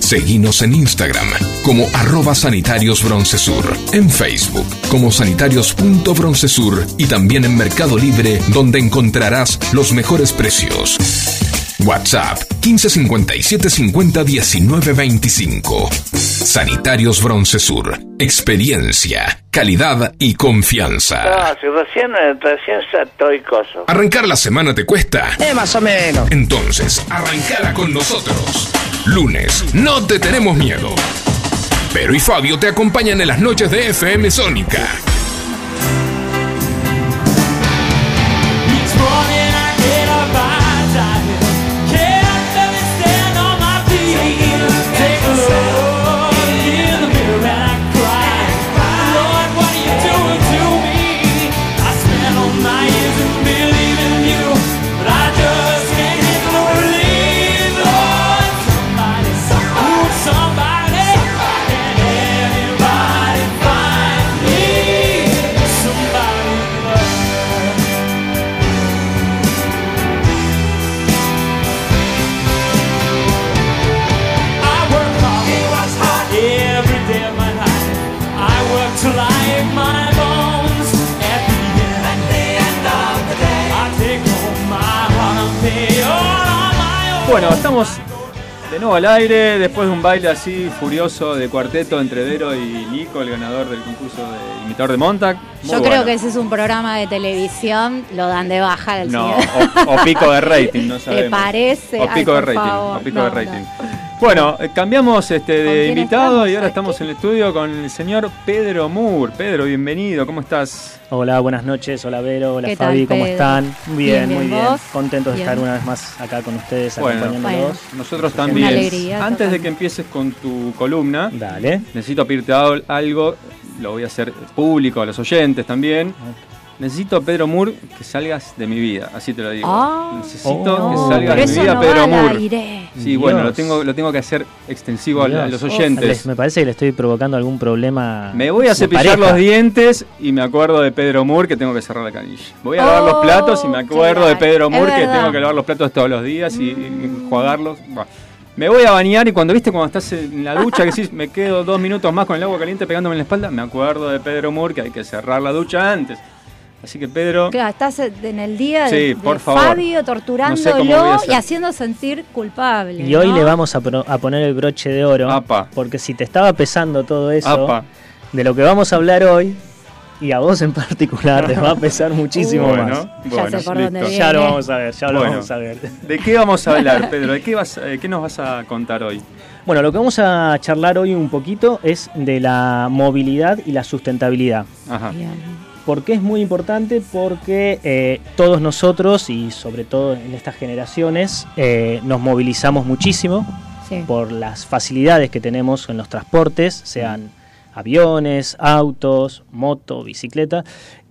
Seguinos en Instagram como arroba sanitarios broncesur, en Facebook como sanitarios.broncesur y también en Mercado Libre donde encontrarás los mejores precios. WhatsApp 1557 50 19 25. Sanitarios Broncesur. Experiencia, calidad y confianza. No, si recién, recién estoy coso. ¿Arrancar la semana te cuesta? Eh, más o menos. Entonces, arrancala con nosotros. Lunes, no te tenemos miedo. Pero y Fabio te acompañan en las noches de FM Sónica. Al aire después de un baile así furioso de cuarteto entre Vero y Nico, el ganador del concurso de imitador de Montag. Muy Yo bueno. creo que ese es un programa de televisión, lo dan de baja al No, o, o pico de rating, no ¿Te sabemos. parece? O Ay, pico de por rating. favor. O pico de No, rating. Bueno, eh, cambiamos este de invitado y ahora estamos en el estudio con el señor Pedro Moore. Pedro, bienvenido, ¿cómo estás? Hola, buenas noches. Hola Vero, hola ¿Qué tal, Fabi, ¿cómo están? Muy Bien, bien, muy bien, bien. Contentos de estar una vez más acá con ustedes, Bueno, acompañándolos. nosotros Una también. alegría, Antes de que empieces con tu columna, Dale. necesito pedirte al- algo, lo voy a hacer público a los oyentes también. Necesito, Pedro Moore, que salgas de mi vida, así te lo digo. Ah, Necesito no, que salgas de mi vida, no Pedro Moore. aire. Sí, bueno, lo tengo, lo tengo que hacer extensivo a, a los oyentes. Les- Me parece que le estoy provocando algún problema. Me voy a cepillar pareja. los dientes y me acuerdo de Pedro Moore que tengo que cerrar la canilla. Voy a lavar los Oh, platos y me acuerdo de Pedro Moore que tengo que lavar los platos todos los días y, y jugarlos. Me voy a bañar y cuando viste cuando estás en la ducha que decís me quedo dos minutos más con el agua caliente pegándome en la espalda, me acuerdo de Pedro Moore que hay que cerrar la ducha antes. Así que Pedro, Claro, estás en el día de, Sí, de por favor. Fabio No sé torturándolo y haciendo sentir culpable. Y hoy le vamos a, pro- a poner el broche de oro. Apa. Porque si te estaba pesando todo eso, Apa. de lo que vamos a hablar hoy, y a vos en particular, te va a pesar muchísimo Bueno, más. bueno, sé por dónde listo. viene. Ya lo vamos a ver, ya lo Bueno. vamos a ver. ¿de qué vamos a hablar, Pedro? ¿De qué, vas, eh, qué nos vas a contar hoy? Bueno, lo que vamos a charlar hoy un poquito es de la movilidad y la sustentabilidad. Ajá. Bien. ¿Por qué es muy importante? Porque eh, todos nosotros, y sobre todo en estas generaciones, eh, nos movilizamos muchísimo Sí. por las facilidades que tenemos en los transportes, sean aviones, autos, moto, bicicleta,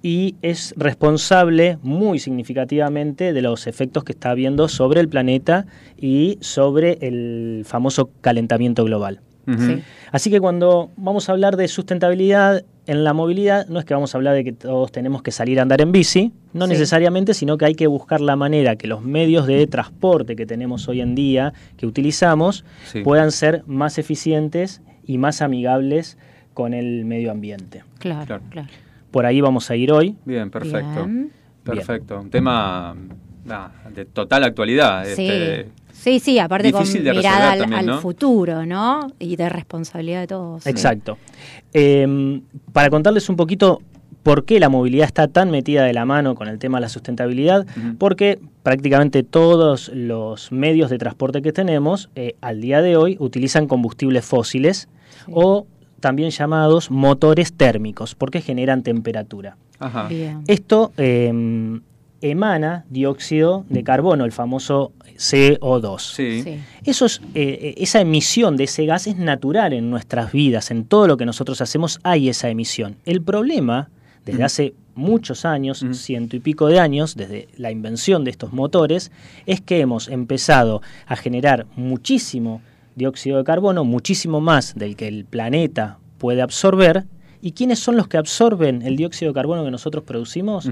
y es responsable muy significativamente de los efectos que está habiendo sobre el planeta y sobre el famoso calentamiento global. Sí. Así que cuando vamos a hablar de sustentabilidad en la movilidad, no es que vamos a hablar de que todos tenemos que salir a andar en bici, no Sí. necesariamente, sino que hay que buscar la manera que los medios de transporte que tenemos hoy en día, que utilizamos, Sí. puedan ser más eficientes y más amigables con el medio ambiente. Claro, Claro. claro. Por ahí vamos a ir hoy. Bien, perfecto. Bien. Perfecto. Un tema de total actualidad. Sí. este, Sí, sí, aparte con Difícil de mirada al, también, al ¿no? futuro, ¿no? Y de responsabilidad de todos. sí. Exacto. Eh, para contarles un poquito por qué la movilidad está tan metida de la mano con el tema de la sustentabilidad, porque prácticamente todos los medios de transporte que tenemos eh, al día de hoy utilizan combustibles fósiles o también llamados motores térmicos, porque generan temperatura. Ajá. Bien. Esto eh, emana dióxido de carbono, el famoso CO2. Sí. Sí. Eso es, eh, esa emisión de ese gas es natural en nuestras vidas, en todo lo que nosotros hacemos hay esa emisión. El problema, desde hace muchos años, ciento y pico de años, desde la invención de estos motores, es que hemos empezado a generar muchísimo dióxido de carbono, muchísimo más del que el planeta puede absorber. ¿Y quiénes son los que absorben el dióxido de carbono que nosotros producimos?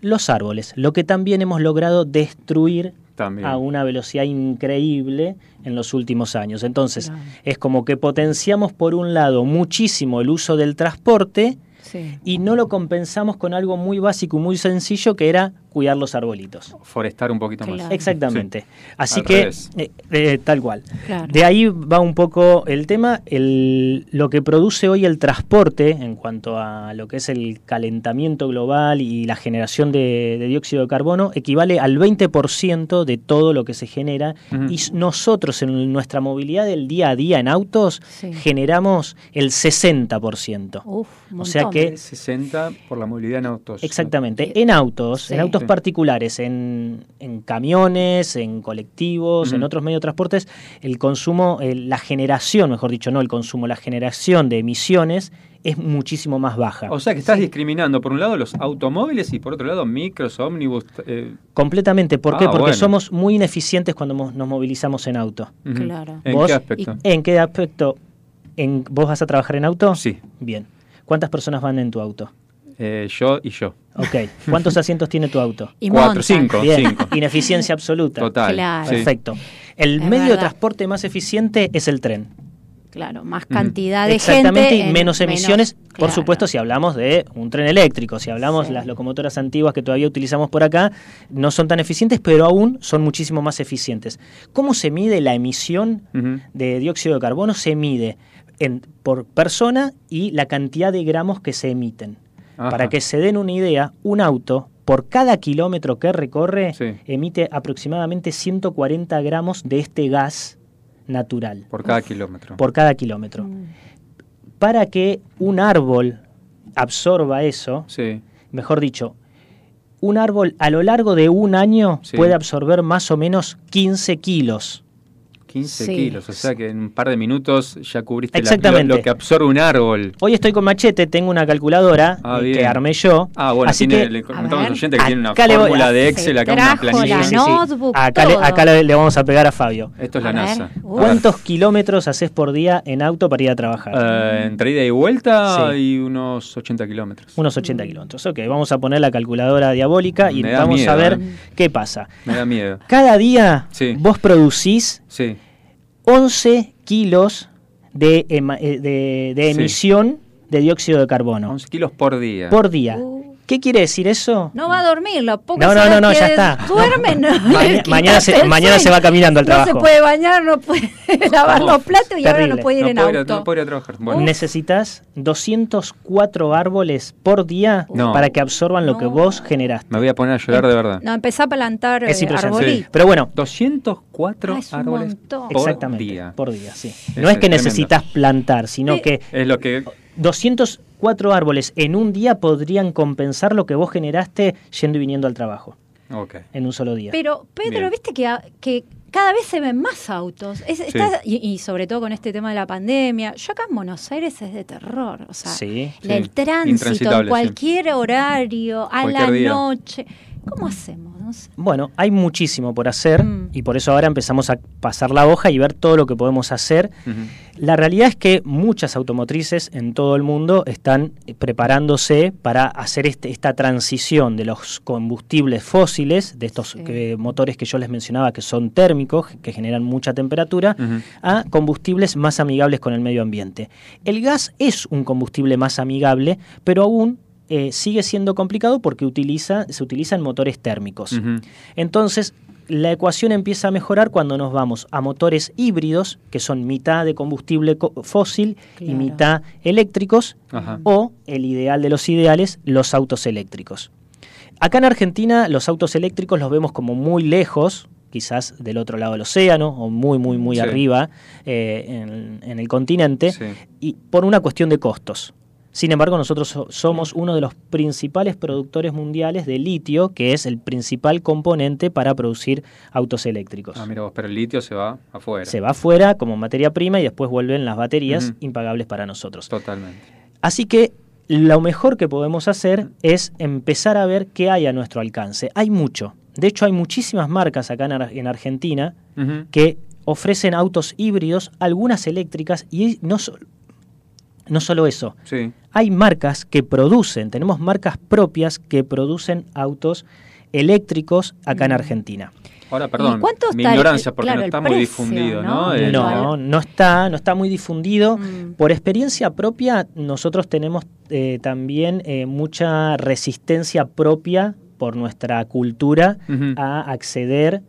Los árboles, lo que también hemos logrado destruir También. a una velocidad increíble en los últimos años. Entonces, es como que potenciamos por un lado muchísimo el uso del transporte Sí. y no lo compensamos con algo muy básico y muy sencillo que era cuidar los arbolitos. Forestar un poquito más. Exactamente. Sí. Así Al que, eh, eh, tal cual. Claro. De ahí va un poco el tema, el, lo que produce hoy el transporte en cuanto a lo que es el calentamiento global y la generación de, de dióxido de carbono equivale al 20% de todo lo que se genera y nosotros en nuestra movilidad del día a día en autos Sí. generamos el 60%. Uf, O sea que 60 por la movilidad en autos. Exactamente, en autos, Sí. en autos Sí. particulares, en, en camiones, en colectivos, en otros medios de transportes, el consumo, la generación, mejor dicho, no el consumo, la generación de emisiones es muchísimo más baja. O sea que estás discriminando por un lado los automóviles y por otro lado micros, ómnibus. eh, Completamente, ¿por qué? Ah, Porque bueno. somos muy ineficientes cuando mo- nos movilizamos en auto. Claro. ¿En qué aspecto? ¿En qué aspecto? ¿En, ¿Vos vas a trabajar en auto? Sí. Bien. ¿Cuántas personas van en tu auto? Eh, yo y yo. Ok. ¿Cuántos asientos tiene tu auto? Y Cuatro, cinco, Bien. cinco. Ineficiencia absoluta. Total. Claro. Perfecto. El Es medio de transporte más eficiente es el tren. Claro, más cantidad de Exactamente, gente. y en menos emisiones, por claro. supuesto, si hablamos de un tren eléctrico, si hablamos Sí. las locomotoras antiguas que todavía utilizamos por acá, no son tan eficientes, pero aún son muchísimo más eficientes. ¿Cómo se mide la emisión de dióxido de carbono? Se mide en, por persona y la cantidad de gramos que se emiten. Ajá. Para que se den una idea, un auto, por cada kilómetro que recorre, Sí. emite aproximadamente 140 gramos de este gas natural Por cada kilómetro. por cada kilómetro. Mm. Para que un árbol absorba eso, Sí. mejor dicho, un árbol a lo largo de un año Sí. puede absorber más o menos 15 kilos. 15 Sí. kilos, o sea que en un par de minutos ya cubriste la- lo, lo que absorbe un árbol. Hoy estoy con machete, tengo una calculadora Ah, eh, que armé yo. Ah, bueno, así tiene, que le comentamos a ver, los oyentes que tiene una acá le voy- fórmula de Excel, acá una planilla. la Sí, sí, sí. notebook, acá, le, todo. acá le, le vamos a pegar a Fabio. Esto es la ver. NASA. Uf. ¿Cuántos kilómetros haces por día en auto para ir a trabajar? Eh, entre ida y vuelta Sí. y unos 80 kilómetros. Unos 80 kilómetros. Ok, vamos a poner la calculadora diabólica y vamos miedo, a ver eh. qué pasa. Me da miedo. Cada día Sí. vos producís Sí. 11 kilos de, eh, de, de Sí. emisión de dióxido de carbono 11 kilos por día. por día. Uh. ¿Qué quiere decir eso? No va a dormir, poco No, no, no, no, ya está. Duerme, no. Maña- mañana se- mañana va caminando al No se trabajo. puede bañar, no puede lavar los platos y ahora no puede ir no, en a- auto. no puedo ir a trabajar. Bueno, Necesitas 204 árboles por día No. para que absorban lo que vos generaste. me voy a poner a llorar de verdad. No, empezá a plantar Es eh. Pero bueno, 204 Ah, árboles montón. por exactamente. día. Por día, sí. Es no es que necesitas plantar, sino Sí. que Es lo que 204 árboles en un día podrían compensar lo que vos generaste yendo y viniendo al trabajo en un solo día. Pero, Pedro, Bien. viste que, a- que cada vez se ven más autos. Es- está- y, y sobre todo con este tema de la pandemia. Yo acá en Buenos Aires es de terror. O sea, Sí. el Sí. tránsito en cualquier horario, a Cualquier la día. noche. ¿Cómo hacemos? No sé. Bueno, hay muchísimo por hacer Mm. y por eso ahora empezamos a pasar la hoja y ver todo lo que podemos hacer. La realidad es que muchas automotrices en todo el mundo están eh, preparándose para hacer este- esta transición de los combustibles fósiles, de estos Sí. que- motores que yo les mencionaba que son térmicos, que generan mucha temperatura, a combustibles más amigables con el medio ambiente. El gas es un combustible más amigable, pero aún eh, sigue siendo complicado porque utiliza, se utilizan motores térmicos. Entonces, la ecuación empieza a mejorar cuando nos vamos a motores híbridos, que son mitad de combustible co- fósil y mitad eléctricos, Ajá. o el ideal de los ideales, los autos eléctricos. Acá en Argentina los autos eléctricos los vemos como muy lejos, quizás del otro lado del océano o muy, muy, muy Sí. arriba eh, en, en el continente, Sí. y por una cuestión de costos. Sin embargo, nosotros so- somos uno de los principales productores mundiales de litio, que es el principal componente para producir autos eléctricos. Ah, mira vos, pero el litio se va afuera. Se va afuera como materia prima y después vuelven las baterías impagables para nosotros. Totalmente. Así que lo mejor que podemos hacer es empezar a ver qué hay a nuestro alcance. Hay mucho. De hecho, hay muchísimas marcas acá en, Ar- en Argentina que ofrecen autos híbridos, algunas eléctricas, y no, so- no solo eso. Sí. Hay marcas que producen, tenemos marcas propias que producen autos eléctricos acá en Argentina. Ahora, perdón, cuánto mi está el- ignorancia, porque claro, no está muy difundido, ¿no? ¿no? No, no está, no está muy difundido. Mm. Por experiencia propia, nosotros tenemos eh, también eh, mucha resistencia propia por nuestra cultura a acceder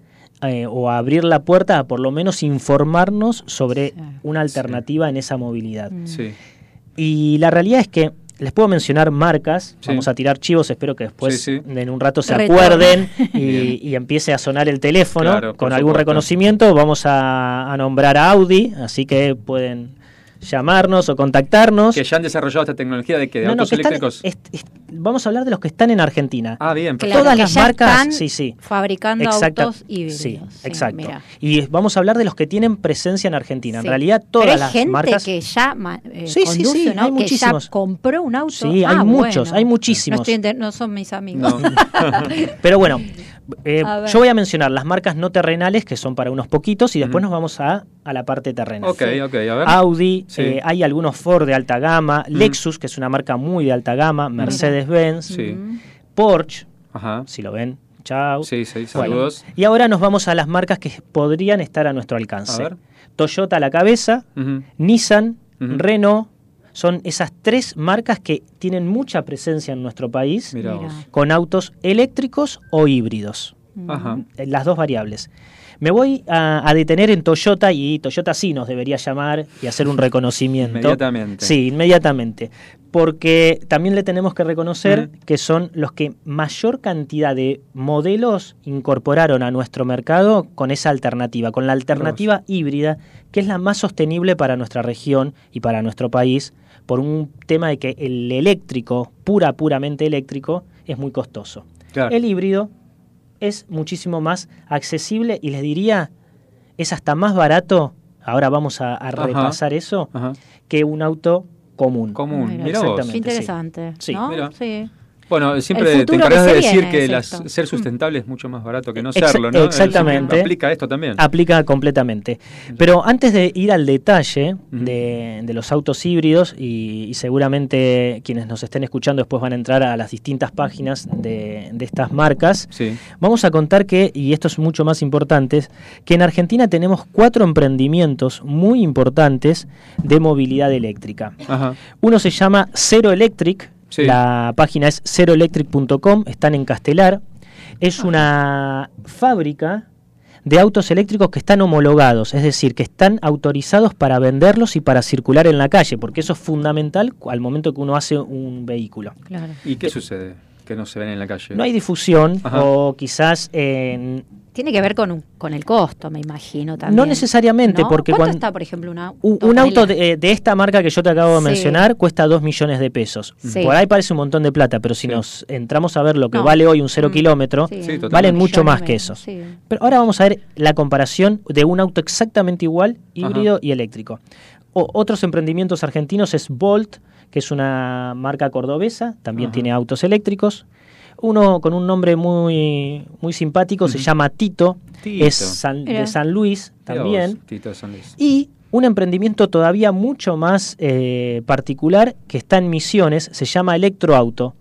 eh, o a abrir la puerta a por lo menos informarnos sobre una alternativa en esa movilidad. Sí. Y la realidad es que les puedo mencionar marcas, Sí. vamos a tirar chivos, espero que después Sí, sí. en un rato se Retorno. acuerden y, y empiece a sonar el teléfono Claro, con algún supuesto. reconocimiento. Vamos a, a nombrar a Audi, así que pueden llamarnos o contactarnos. Que ya han desarrollado esta tecnología de que de No, no, autos están- eléctricos. est- est- vamos a hablar de los que están en Argentina. Ah, bien, Claro, Todas que las ya marcas, están sí, sí. fabricando autos híbridos. Sí, Sí, exacto. mira. Y vamos a hablar de los que tienen presencia en Argentina. Sí. En realidad, todas Pero hay las gente marcas. que ya eh, Sí, sí, conduce sí, hay auto, que ya muchísimos. compró un auto. Sí, hay Ah, muchos, bueno. hay muchísimos. No, estoy ente- no son mis amigos. No. Pero bueno, eh, yo voy a mencionar las marcas no terrenales, que son para unos poquitos, y después nos vamos a, a la parte terrenal. ok, ok, a ver. Audi, Sí. eh, hay algunos Ford de alta gama, Lexus, que es una marca muy de alta gama, Mercedes-Benz, Sí. Porsche, Ajá. si lo ven, chao. Sí, sí, Bueno, saludos. y ahora nos vamos a las marcas que podrían estar a nuestro A alcance. ver. Toyota a la cabeza. Nissan. Renault, son esas tres marcas que tienen mucha presencia en nuestro país con autos eléctricos o híbridos. Ajá. Eh, Las dos variables. Me voy a, a detener en Toyota y Toyota sí nos debería llamar y hacer un reconocimiento. Inmediatamente. Sí, inmediatamente. Porque también le tenemos que reconocer que son los que mayor cantidad de modelos incorporaron a nuestro mercado con esa alternativa, con la alternativa híbrida, que es la más sostenible para nuestra región y para nuestro país, por un tema de que el eléctrico, pura, puramente eléctrico, es muy costoso. Claro. El híbrido es muchísimo más accesible y les diría, es hasta más barato, ahora vamos a, a Ajá. repasar eso, Ajá. que un auto común. Común. Mira. Mira vos. Exactamente. Qué interesante. Sí. ¿no? Mira. Sí. Bueno, siempre te encargas de decir que las- ser sustentable es mucho más barato que no Exa- serlo, ¿no? exactamente. Eso Aplica esto también. Aplica completamente. Pero antes de ir al detalle de, de los autos híbridos, y, y seguramente quienes nos estén escuchando después van a entrar a las distintas páginas de, de estas marcas, Sí. vamos a contar que, y esto es mucho más importante, que en Argentina tenemos cuatro emprendimientos muy importantes de movilidad eléctrica. Ajá. Uno se llama Zero Electric, Sí. la página es zeroelectric.com, están en Castelar. Es una fábrica de autos eléctricos que están homologados, es decir, que están autorizados para venderlos y para circular en la calle, porque eso es fundamental al momento que uno hace un vehículo. Claro. ¿Y qué sucede? Que no se ven en la calle. No hay difusión Ajá. o quizás en- Tiene que ver con, un- con el costo, me imagino también. No necesariamente, ¿no? porque ¿Cuánto cuando- está, por ejemplo, un auto? un, un auto de, eh, de esta marca que yo te acabo de Sí. mencionar cuesta 2 millones de pesos. Sí. Por ahí parece un montón de plata, pero si nos entramos a ver lo que No. vale hoy un cero Mm. kilómetro, valen mucho más que eso. sí. Pero ahora vamos a ver la comparación de un auto exactamente igual, híbrido y eléctrico. O- otros emprendimientos argentinos es Volt, que es una marca cordobesa, también Ajá. tiene autos eléctricos. Uno con un nombre muy, muy simpático se llama Tito, Tito. es San- de San Luis también. vos, Tito de San Luis. Y un emprendimiento todavía mucho más eh, particular que está en Misiones, se llama Electroauto.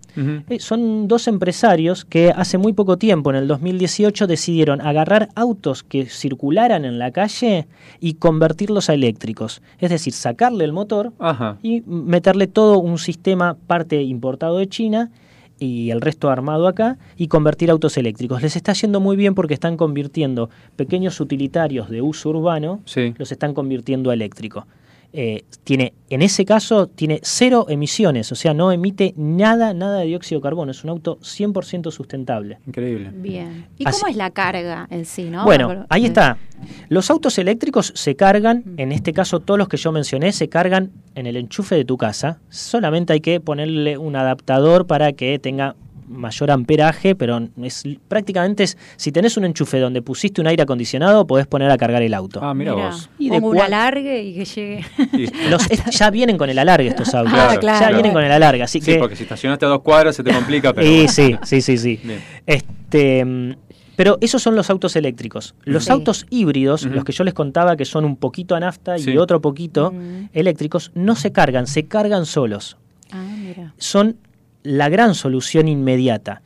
Eh, son dos empresarios que hace muy poco tiempo, en el 2018, decidieron agarrar autos que circularan en la calle y convertirlos a eléctricos. Es decir, sacarle el motor Ajá. y meterle todo un sistema parte importado de China y el resto armado acá y convertir autos eléctricos. Les está yendo muy bien porque están convirtiendo pequeños utilitarios de uso urbano, Sí. los están convirtiendo a eléctrico. Eh, tiene, en ese caso, tiene cero emisiones, o sea, no emite nada, nada de dióxido de carbono. Es un auto 100% sustentable. Increíble. Bien. ¿Y Así- cómo es la carga en sí, no? Bueno, ahí está. Los autos eléctricos se cargan, en este caso todos los que yo mencioné, se cargan en el enchufe de tu casa. Solamente hay que ponerle un adaptador para que tenga mayor amperaje, pero es prácticamente es, si tenés un enchufe donde pusiste un aire acondicionado, podés poner a cargar el auto. Ah, mira, vos. Y de un alargue y que llegue. Los- es- ya vienen con el alargue estos autos. Ah, claro. ya vienen con el alargue, así Sí, que porque si estacionaste a dos cuadras se te complica, pero. Sí, bueno. sí, sí, sí, sí. Bien. Este, pero esos son los autos eléctricos. Los Sí. autos híbridos, los que yo les contaba que son un poquito a nafta Sí. y otro poquito eléctricos, no se cargan, se cargan solos. Ah, mira. Son la gran solución inmediata.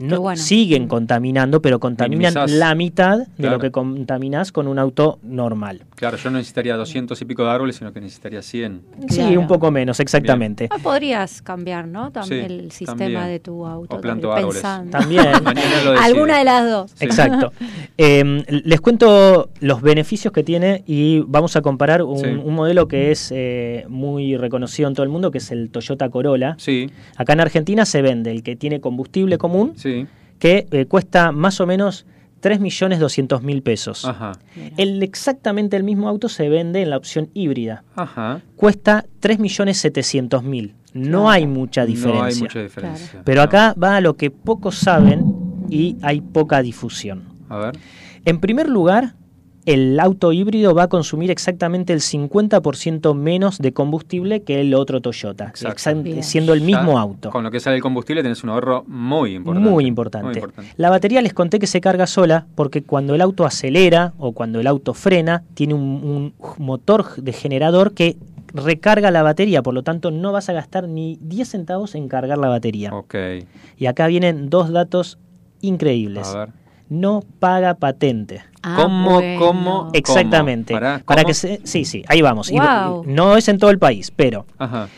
No, bueno. Siguen contaminando, pero contaminan Minimizás. la mitad de Claro. lo que contaminás con un auto normal. Claro, yo no necesitaría 200 y pico de árboles, sino que necesitaría 100. Sí, Claro. un poco menos, exactamente. Ah, podrías cambiar, ¿no? También Sí, el sistema también. de tu auto. O planto también, árboles. pensando. También. Alguna de las dos. Sí. Exacto. Eh, les cuento los beneficios que tiene y vamos a comparar un, Sí. un modelo que es eh, muy reconocido en todo el mundo, que es el Toyota Corolla. Sí, Acá en Argentina se vende el que tiene combustible común, sí. que eh, cuesta más o menos 3.200.000 pesos. Ajá. El, exactamente el mismo auto se vende en la opción híbrida. Ajá. Cuesta 3.700.000. No Claro. hay mucha diferencia. No hay mucha diferencia. Pero No. acá va a lo que pocos saben y hay poca difusión. A ver. En primer lugar, el auto híbrido va a consumir exactamente el 50% menos de combustible que el otro Toyota, siendo el mismo Ya auto. Con lo que sale el combustible tenés un ahorro muy importante. Muy importante. Muy importante. La batería les conté que se carga sola porque cuando el auto acelera o cuando el auto frena, tiene un, un motor de generador que recarga la batería, por lo tanto no vas a gastar ni 10 centavos en cargar la batería. Ok. Y acá vienen dos datos increíbles. A ver. No paga patente. Ah, ¿Cómo, bueno. cómo? Exactamente. Para ¿cómo? que se, sí, sí, ahí vamos. Y- no es en todo el país, pero Ajá.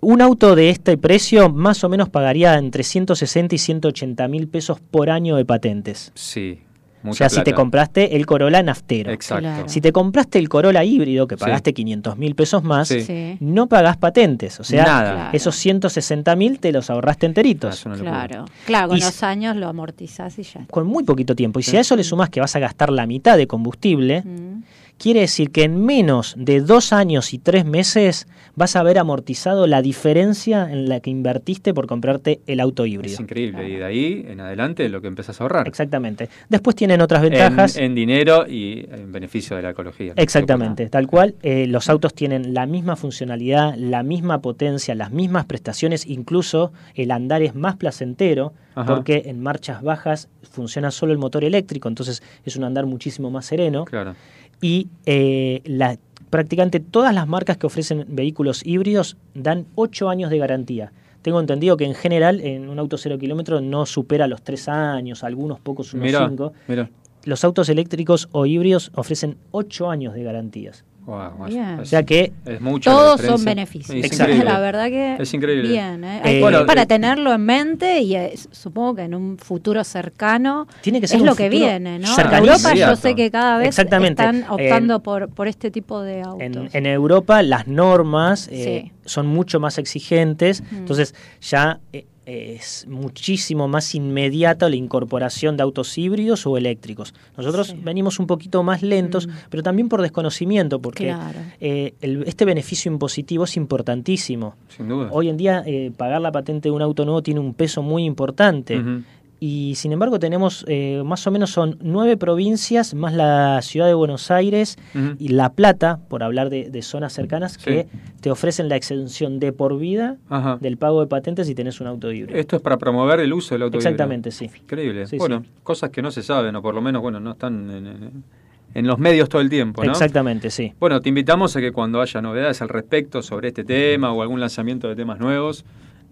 un auto de este precio más o menos pagaría entre 160 y 180 mil pesos por año de patentes. Sí. O sea, si te compraste el Corolla naftero. Exacto. Claro. Si te compraste el Corolla híbrido, que Sí. pagaste 500 mil pesos más, Sí. Sí. no pagás patentes. O sea, Nada. Esos 160 mil te los ahorraste Ah, enteritos. Claro. Claro, con Y los años lo amortizás y ya. Con muy poquito tiempo. Y si a eso le sumás que vas a gastar la mitad de combustible, Mm. Quiere decir que en menos de dos años y tres meses vas a haber amortizado la diferencia en la que invertiste por comprarte el auto híbrido. Es increíble. Y de ahí en adelante lo que empezás a ahorrar. Exactamente. Después tienen otras En, ventajas. en dinero y en beneficio de la ecología. Exactamente, tal cual. eh, los autos tienen la misma funcionalidad, la misma potencia, las mismas prestaciones, incluso el andar es más placentero, Ajá. porque en marchas bajas funciona solo el motor eléctrico, entonces es un andar muchísimo más sereno. Claro. Y eh, la, prácticamente todas las marcas que ofrecen vehículos híbridos dan 8 años de garantía. Tengo entendido que en general en un auto cero kilómetro no supera los 3 años, algunos pocos unos Mira, 5. mira. Los autos eléctricos o híbridos ofrecen 8 años de garantías. Wow, Bien. O sea que es mucha la Todos son beneficios. Es Exacto. La verdad que Es increíble. bien, ¿eh? Eh, bueno, para eh, tenerlo en mente y eh, supongo que en un futuro cercano Tiene que ser es lo que viene, ¿no? En. Europa yo sé que cada vez Exactamente. están optando por, por este tipo de autos. En, en Europa las normas eh, Sí. son mucho más exigentes, Mm. entonces ya eh, es muchísimo más inmediata la incorporación de autos híbridos o eléctricos. Nosotros Sí. venimos un poquito más lentos, Mm. pero también por desconocimiento, porque Claro. eh, el- este beneficio impositivo es importantísimo. Sin duda. Hoy en día eh, pagar la patente de un auto nuevo tiene un peso muy importante. Y sin embargo tenemos eh, más o menos son nueve provincias, más la ciudad de Buenos Aires y La Plata, por hablar de, de zonas cercanas, Sí. que te ofrecen la exención de por vida Ajá. del pago de patentes si tenés un auto híbrido. Esto es para promover el uso del auto. Exactamente, sí. Increíble. Sí, bueno, cosas que no se saben, o por lo menos, bueno, no están en, en- en los medios todo el tiempo, ¿no? Exactamente, sí. Bueno, te invitamos a que cuando haya novedades al respecto sobre este tema o algún lanzamiento de temas nuevos,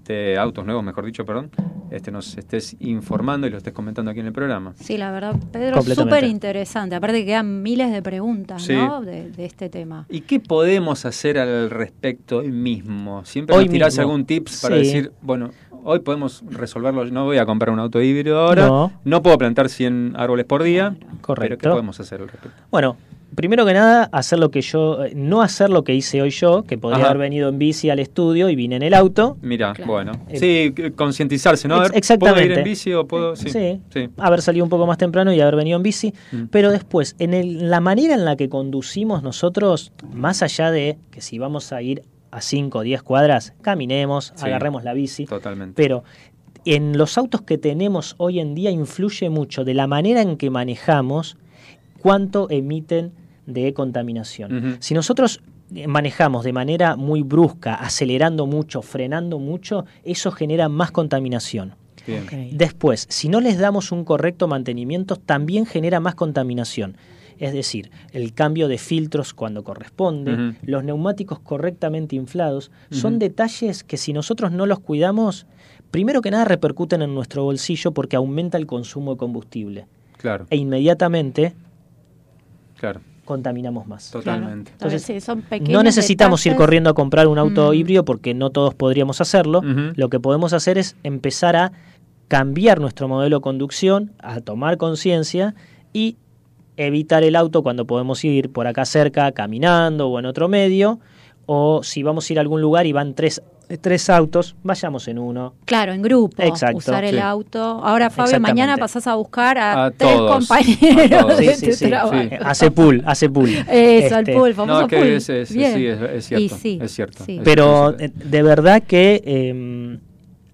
de autos nuevos, mejor dicho, perdón, este, nos estés informando y lo estés comentando aquí en el programa. Sí, la verdad, Pedro, súper interesante. Aparte que quedan miles de preguntas, Sí. ¿no? De, de este tema. ¿Y qué podemos hacer al respecto hoy mismo? Siempre Hoy nos tirás mismo. algún tips para Sí. decir, bueno, hoy podemos resolverlo. No voy a comprar un auto híbrido ahora. No. puedo plantar 100 árboles por día. Correcto. Pero ¿qué podemos hacer al respecto? Bueno, primero que nada, hacer lo que yo, eh, no hacer lo que hice hoy yo, que podría Ajá. haber venido en bici al estudio y vine en el auto. Mira, bueno. Eh, Sí, concientizarse, ¿no? A Ex- ver, exactamente. ¿Puedo ir en bici o puedo...? Sí. Sí. sí. haber salido un poco más temprano y haber venido en bici, Mm. pero después, en el- la manera en la que conducimos nosotros, más allá de que si vamos a ir a 5 o 10 cuadras, caminemos, Sí. agarremos la bici, Totalmente. pero en los autos que tenemos hoy en día influye mucho de la manera en que manejamos cuánto emiten de contaminación. Si nosotros eh, manejamos de manera muy brusca, acelerando mucho, frenando mucho, eso genera más contaminación. Después, si no les damos un correcto mantenimiento, también genera más contaminación. Es decir, el cambio de filtros cuando corresponde, los neumáticos correctamente inflados, son detalles que si nosotros no los cuidamos, primero que nada repercuten en nuestro bolsillo porque aumenta el consumo de combustible. Claro, E inmediatamente claro. contaminamos más. Totalmente. Entonces, sí, son pequeños No necesitamos ir corriendo a comprar un auto Mm. híbrido porque no todos podríamos hacerlo. Lo que podemos hacer es empezar a cambiar nuestro modelo de conducción, a tomar conciencia y evitar el auto cuando podemos ir por acá cerca caminando o en otro medio. O si vamos a ir a algún lugar y van tres, tres autos, vayamos en uno. Claro, en grupo, Exacto, usar el sí. auto. Ahora, Fabio, mañana pasás a buscar a, A tres todos, compañeros a todos. de Sí, tu sí, trabajo. sí. Hace pool, hace pool. Eso, al Este, pool, famoso No, que pool. es- es- Bien. sí, es- es cierto, Y sí, es cierto. sí. Pero eh, de verdad que eh,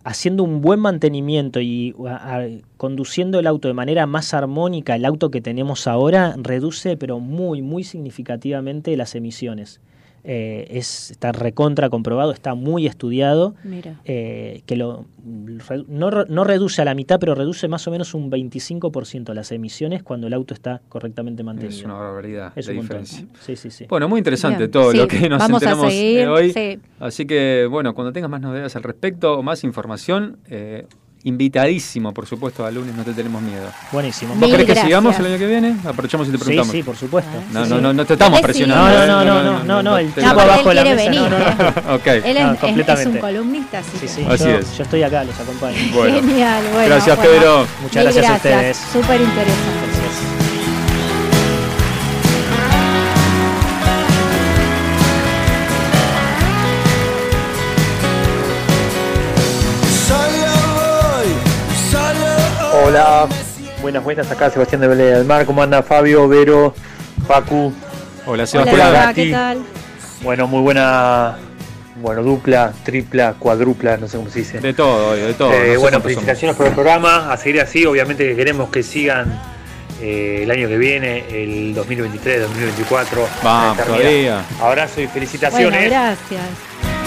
haciendo un buen mantenimiento y a- a- conduciendo el auto de manera más armónica, el auto que tenemos ahora reduce, pero muy, muy significativamente las emisiones. Eh, es, está recontra comprobado, está muy estudiado, Mira. eh, que lo, re- no, no reduce a la mitad, pero reduce más o menos un 25% las emisiones cuando el auto está correctamente mantenido. Es una barbaridad Es de un diferencia. Sí, sí, sí. Bueno, muy interesante Bien. todo Sí, lo que nos vamos a enteramos seguir, eh, hoy. sí. Así que, bueno, cuando tengas más novedades al respecto o más información, eh, invitadísimo, por supuesto, al lunes, no te tenemos miedo. Buenísimo. ¿Vos querés que sigamos el año que viene? Aprovechamos y te Sí, preguntamos. sí, por supuesto. No, Sí, no, sí. no, no te estamos presionando. No, ¿eh? no, no, no, no, no, el porque abajo de él la quiere mesa. No, venir, no, no. ¿eh? Ok. Él es, No, es- es completamente. un columnista, así, Sí, que- sí, Así yo, es. yo estoy acá, los acompaño. Bueno. Genial, bueno. Gracias, bueno. Pedro. Muchas gracias a ustedes. Súper interesante. Hola, buenas, buenas. Acá Sebastián de Belén del Mar. ¿Cómo anda Fabio, Vero, Facu? Hola, Hola, Seba, ¿qué tal? Bueno, muy buena, bueno, dupla, tripla, cuadrupla, no sé cómo se dice. De todo, de todo. Eh, no sé bueno, felicitaciones por el programa. A seguir así, obviamente que queremos que sigan eh, el año que viene, el 2023, 2024. Vamos, todavía. Abrazo y Bueno, felicitaciones. gracias.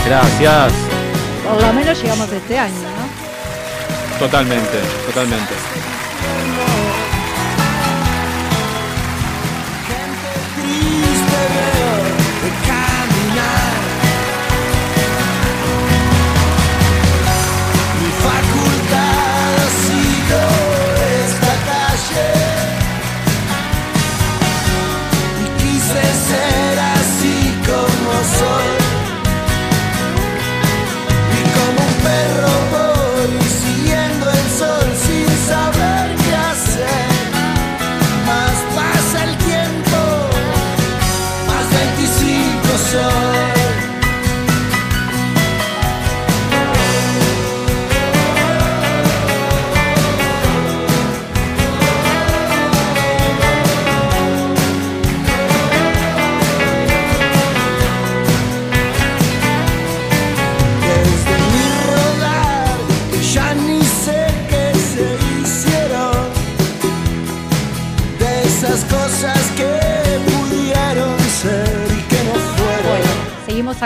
Gracias. Por lo menos llegamos este año, ¿no? Totalmente, totalmente.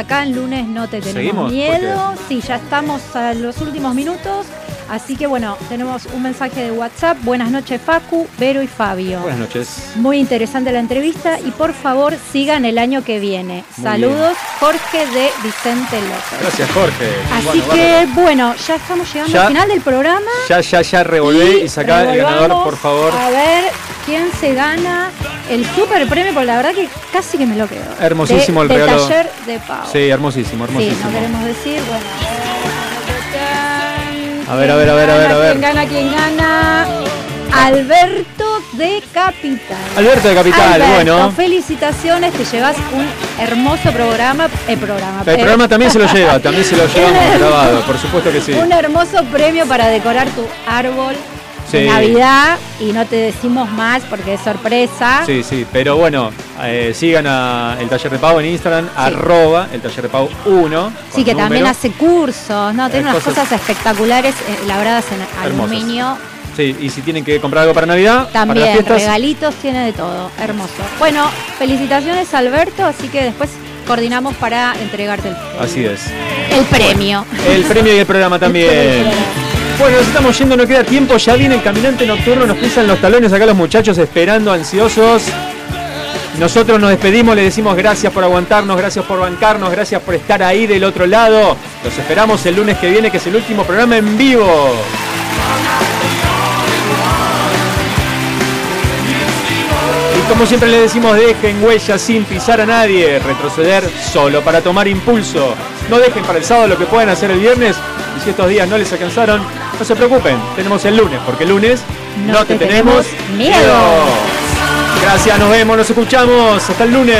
Acá en lunes, no te tenemos ¿Seguimos? miedo. Sí, ya estamos a los últimos minutos. Así que bueno, tenemos un mensaje de WhatsApp. Buenas noches Facu, Vero y Fabio. Buenas noches. Muy interesante la entrevista y por favor sigan el año que viene. Muy Saludos, Jorge de Vicente López. Gracias, Jorge. Así Bueno, que bueno, ya estamos llegando Ya. al final del programa. Ya, ya, ya revolvé y, sacá el ganador, por favor. A ver quién se gana el super premio, porque la verdad que casi que me lo quedo. Hermosísimo De- el del regalo. taller de Pau. Sí, hermosísimo, Sí, hermosísimo. no queremos decir, bueno. A ver, a ver, a ver, a ver, a ver. ¿Quién gana? ¿Quién gana? Alberto de Capital. Alberto de Capital, Alberto, bueno. felicitaciones, te llevas un hermoso programa. eh, programa El programa también se lo lleva, también se lo llevamos grabado, por supuesto que sí. Un hermoso premio para decorar tu árbol Sí. Navidad y no te decimos más porque es sorpresa. Sí, sí, pero bueno, eh, sigan a el taller de Pau en Instagram, arroba el taller de Pau 1. Sí, que también hace cursos, ¿no? Tiene Eh, unas cosas- cosas espectaculares eh, labradas en aluminio. Sí, y si tienen que comprar algo para Navidad, para las También, fiestas, regalitos, tiene de todo. Hermoso. Bueno, felicitaciones Alberto, así que después coordinamos para entregarte el, así es. el premio. El premio y el programa también. Bueno, nos estamos yendo, no queda tiempo, ya viene el caminante nocturno, nos pisan los talones acá los muchachos esperando, ansiosos. Nosotros nos despedimos, le decimos gracias por aguantarnos, gracias por bancarnos, gracias por estar ahí del otro lado. Los esperamos el lunes que viene, que es el último programa en vivo. Como siempre le decimos, dejen huellas sin pisar a nadie, retroceder solo para tomar impulso. No dejen para el sábado lo que puedan hacer el viernes y si estos días no les alcanzaron, no se preocupen, tenemos el lunes, porque el lunes no, te, tenemos miedo. Gracias, nos vemos, nos escuchamos, hasta el lunes.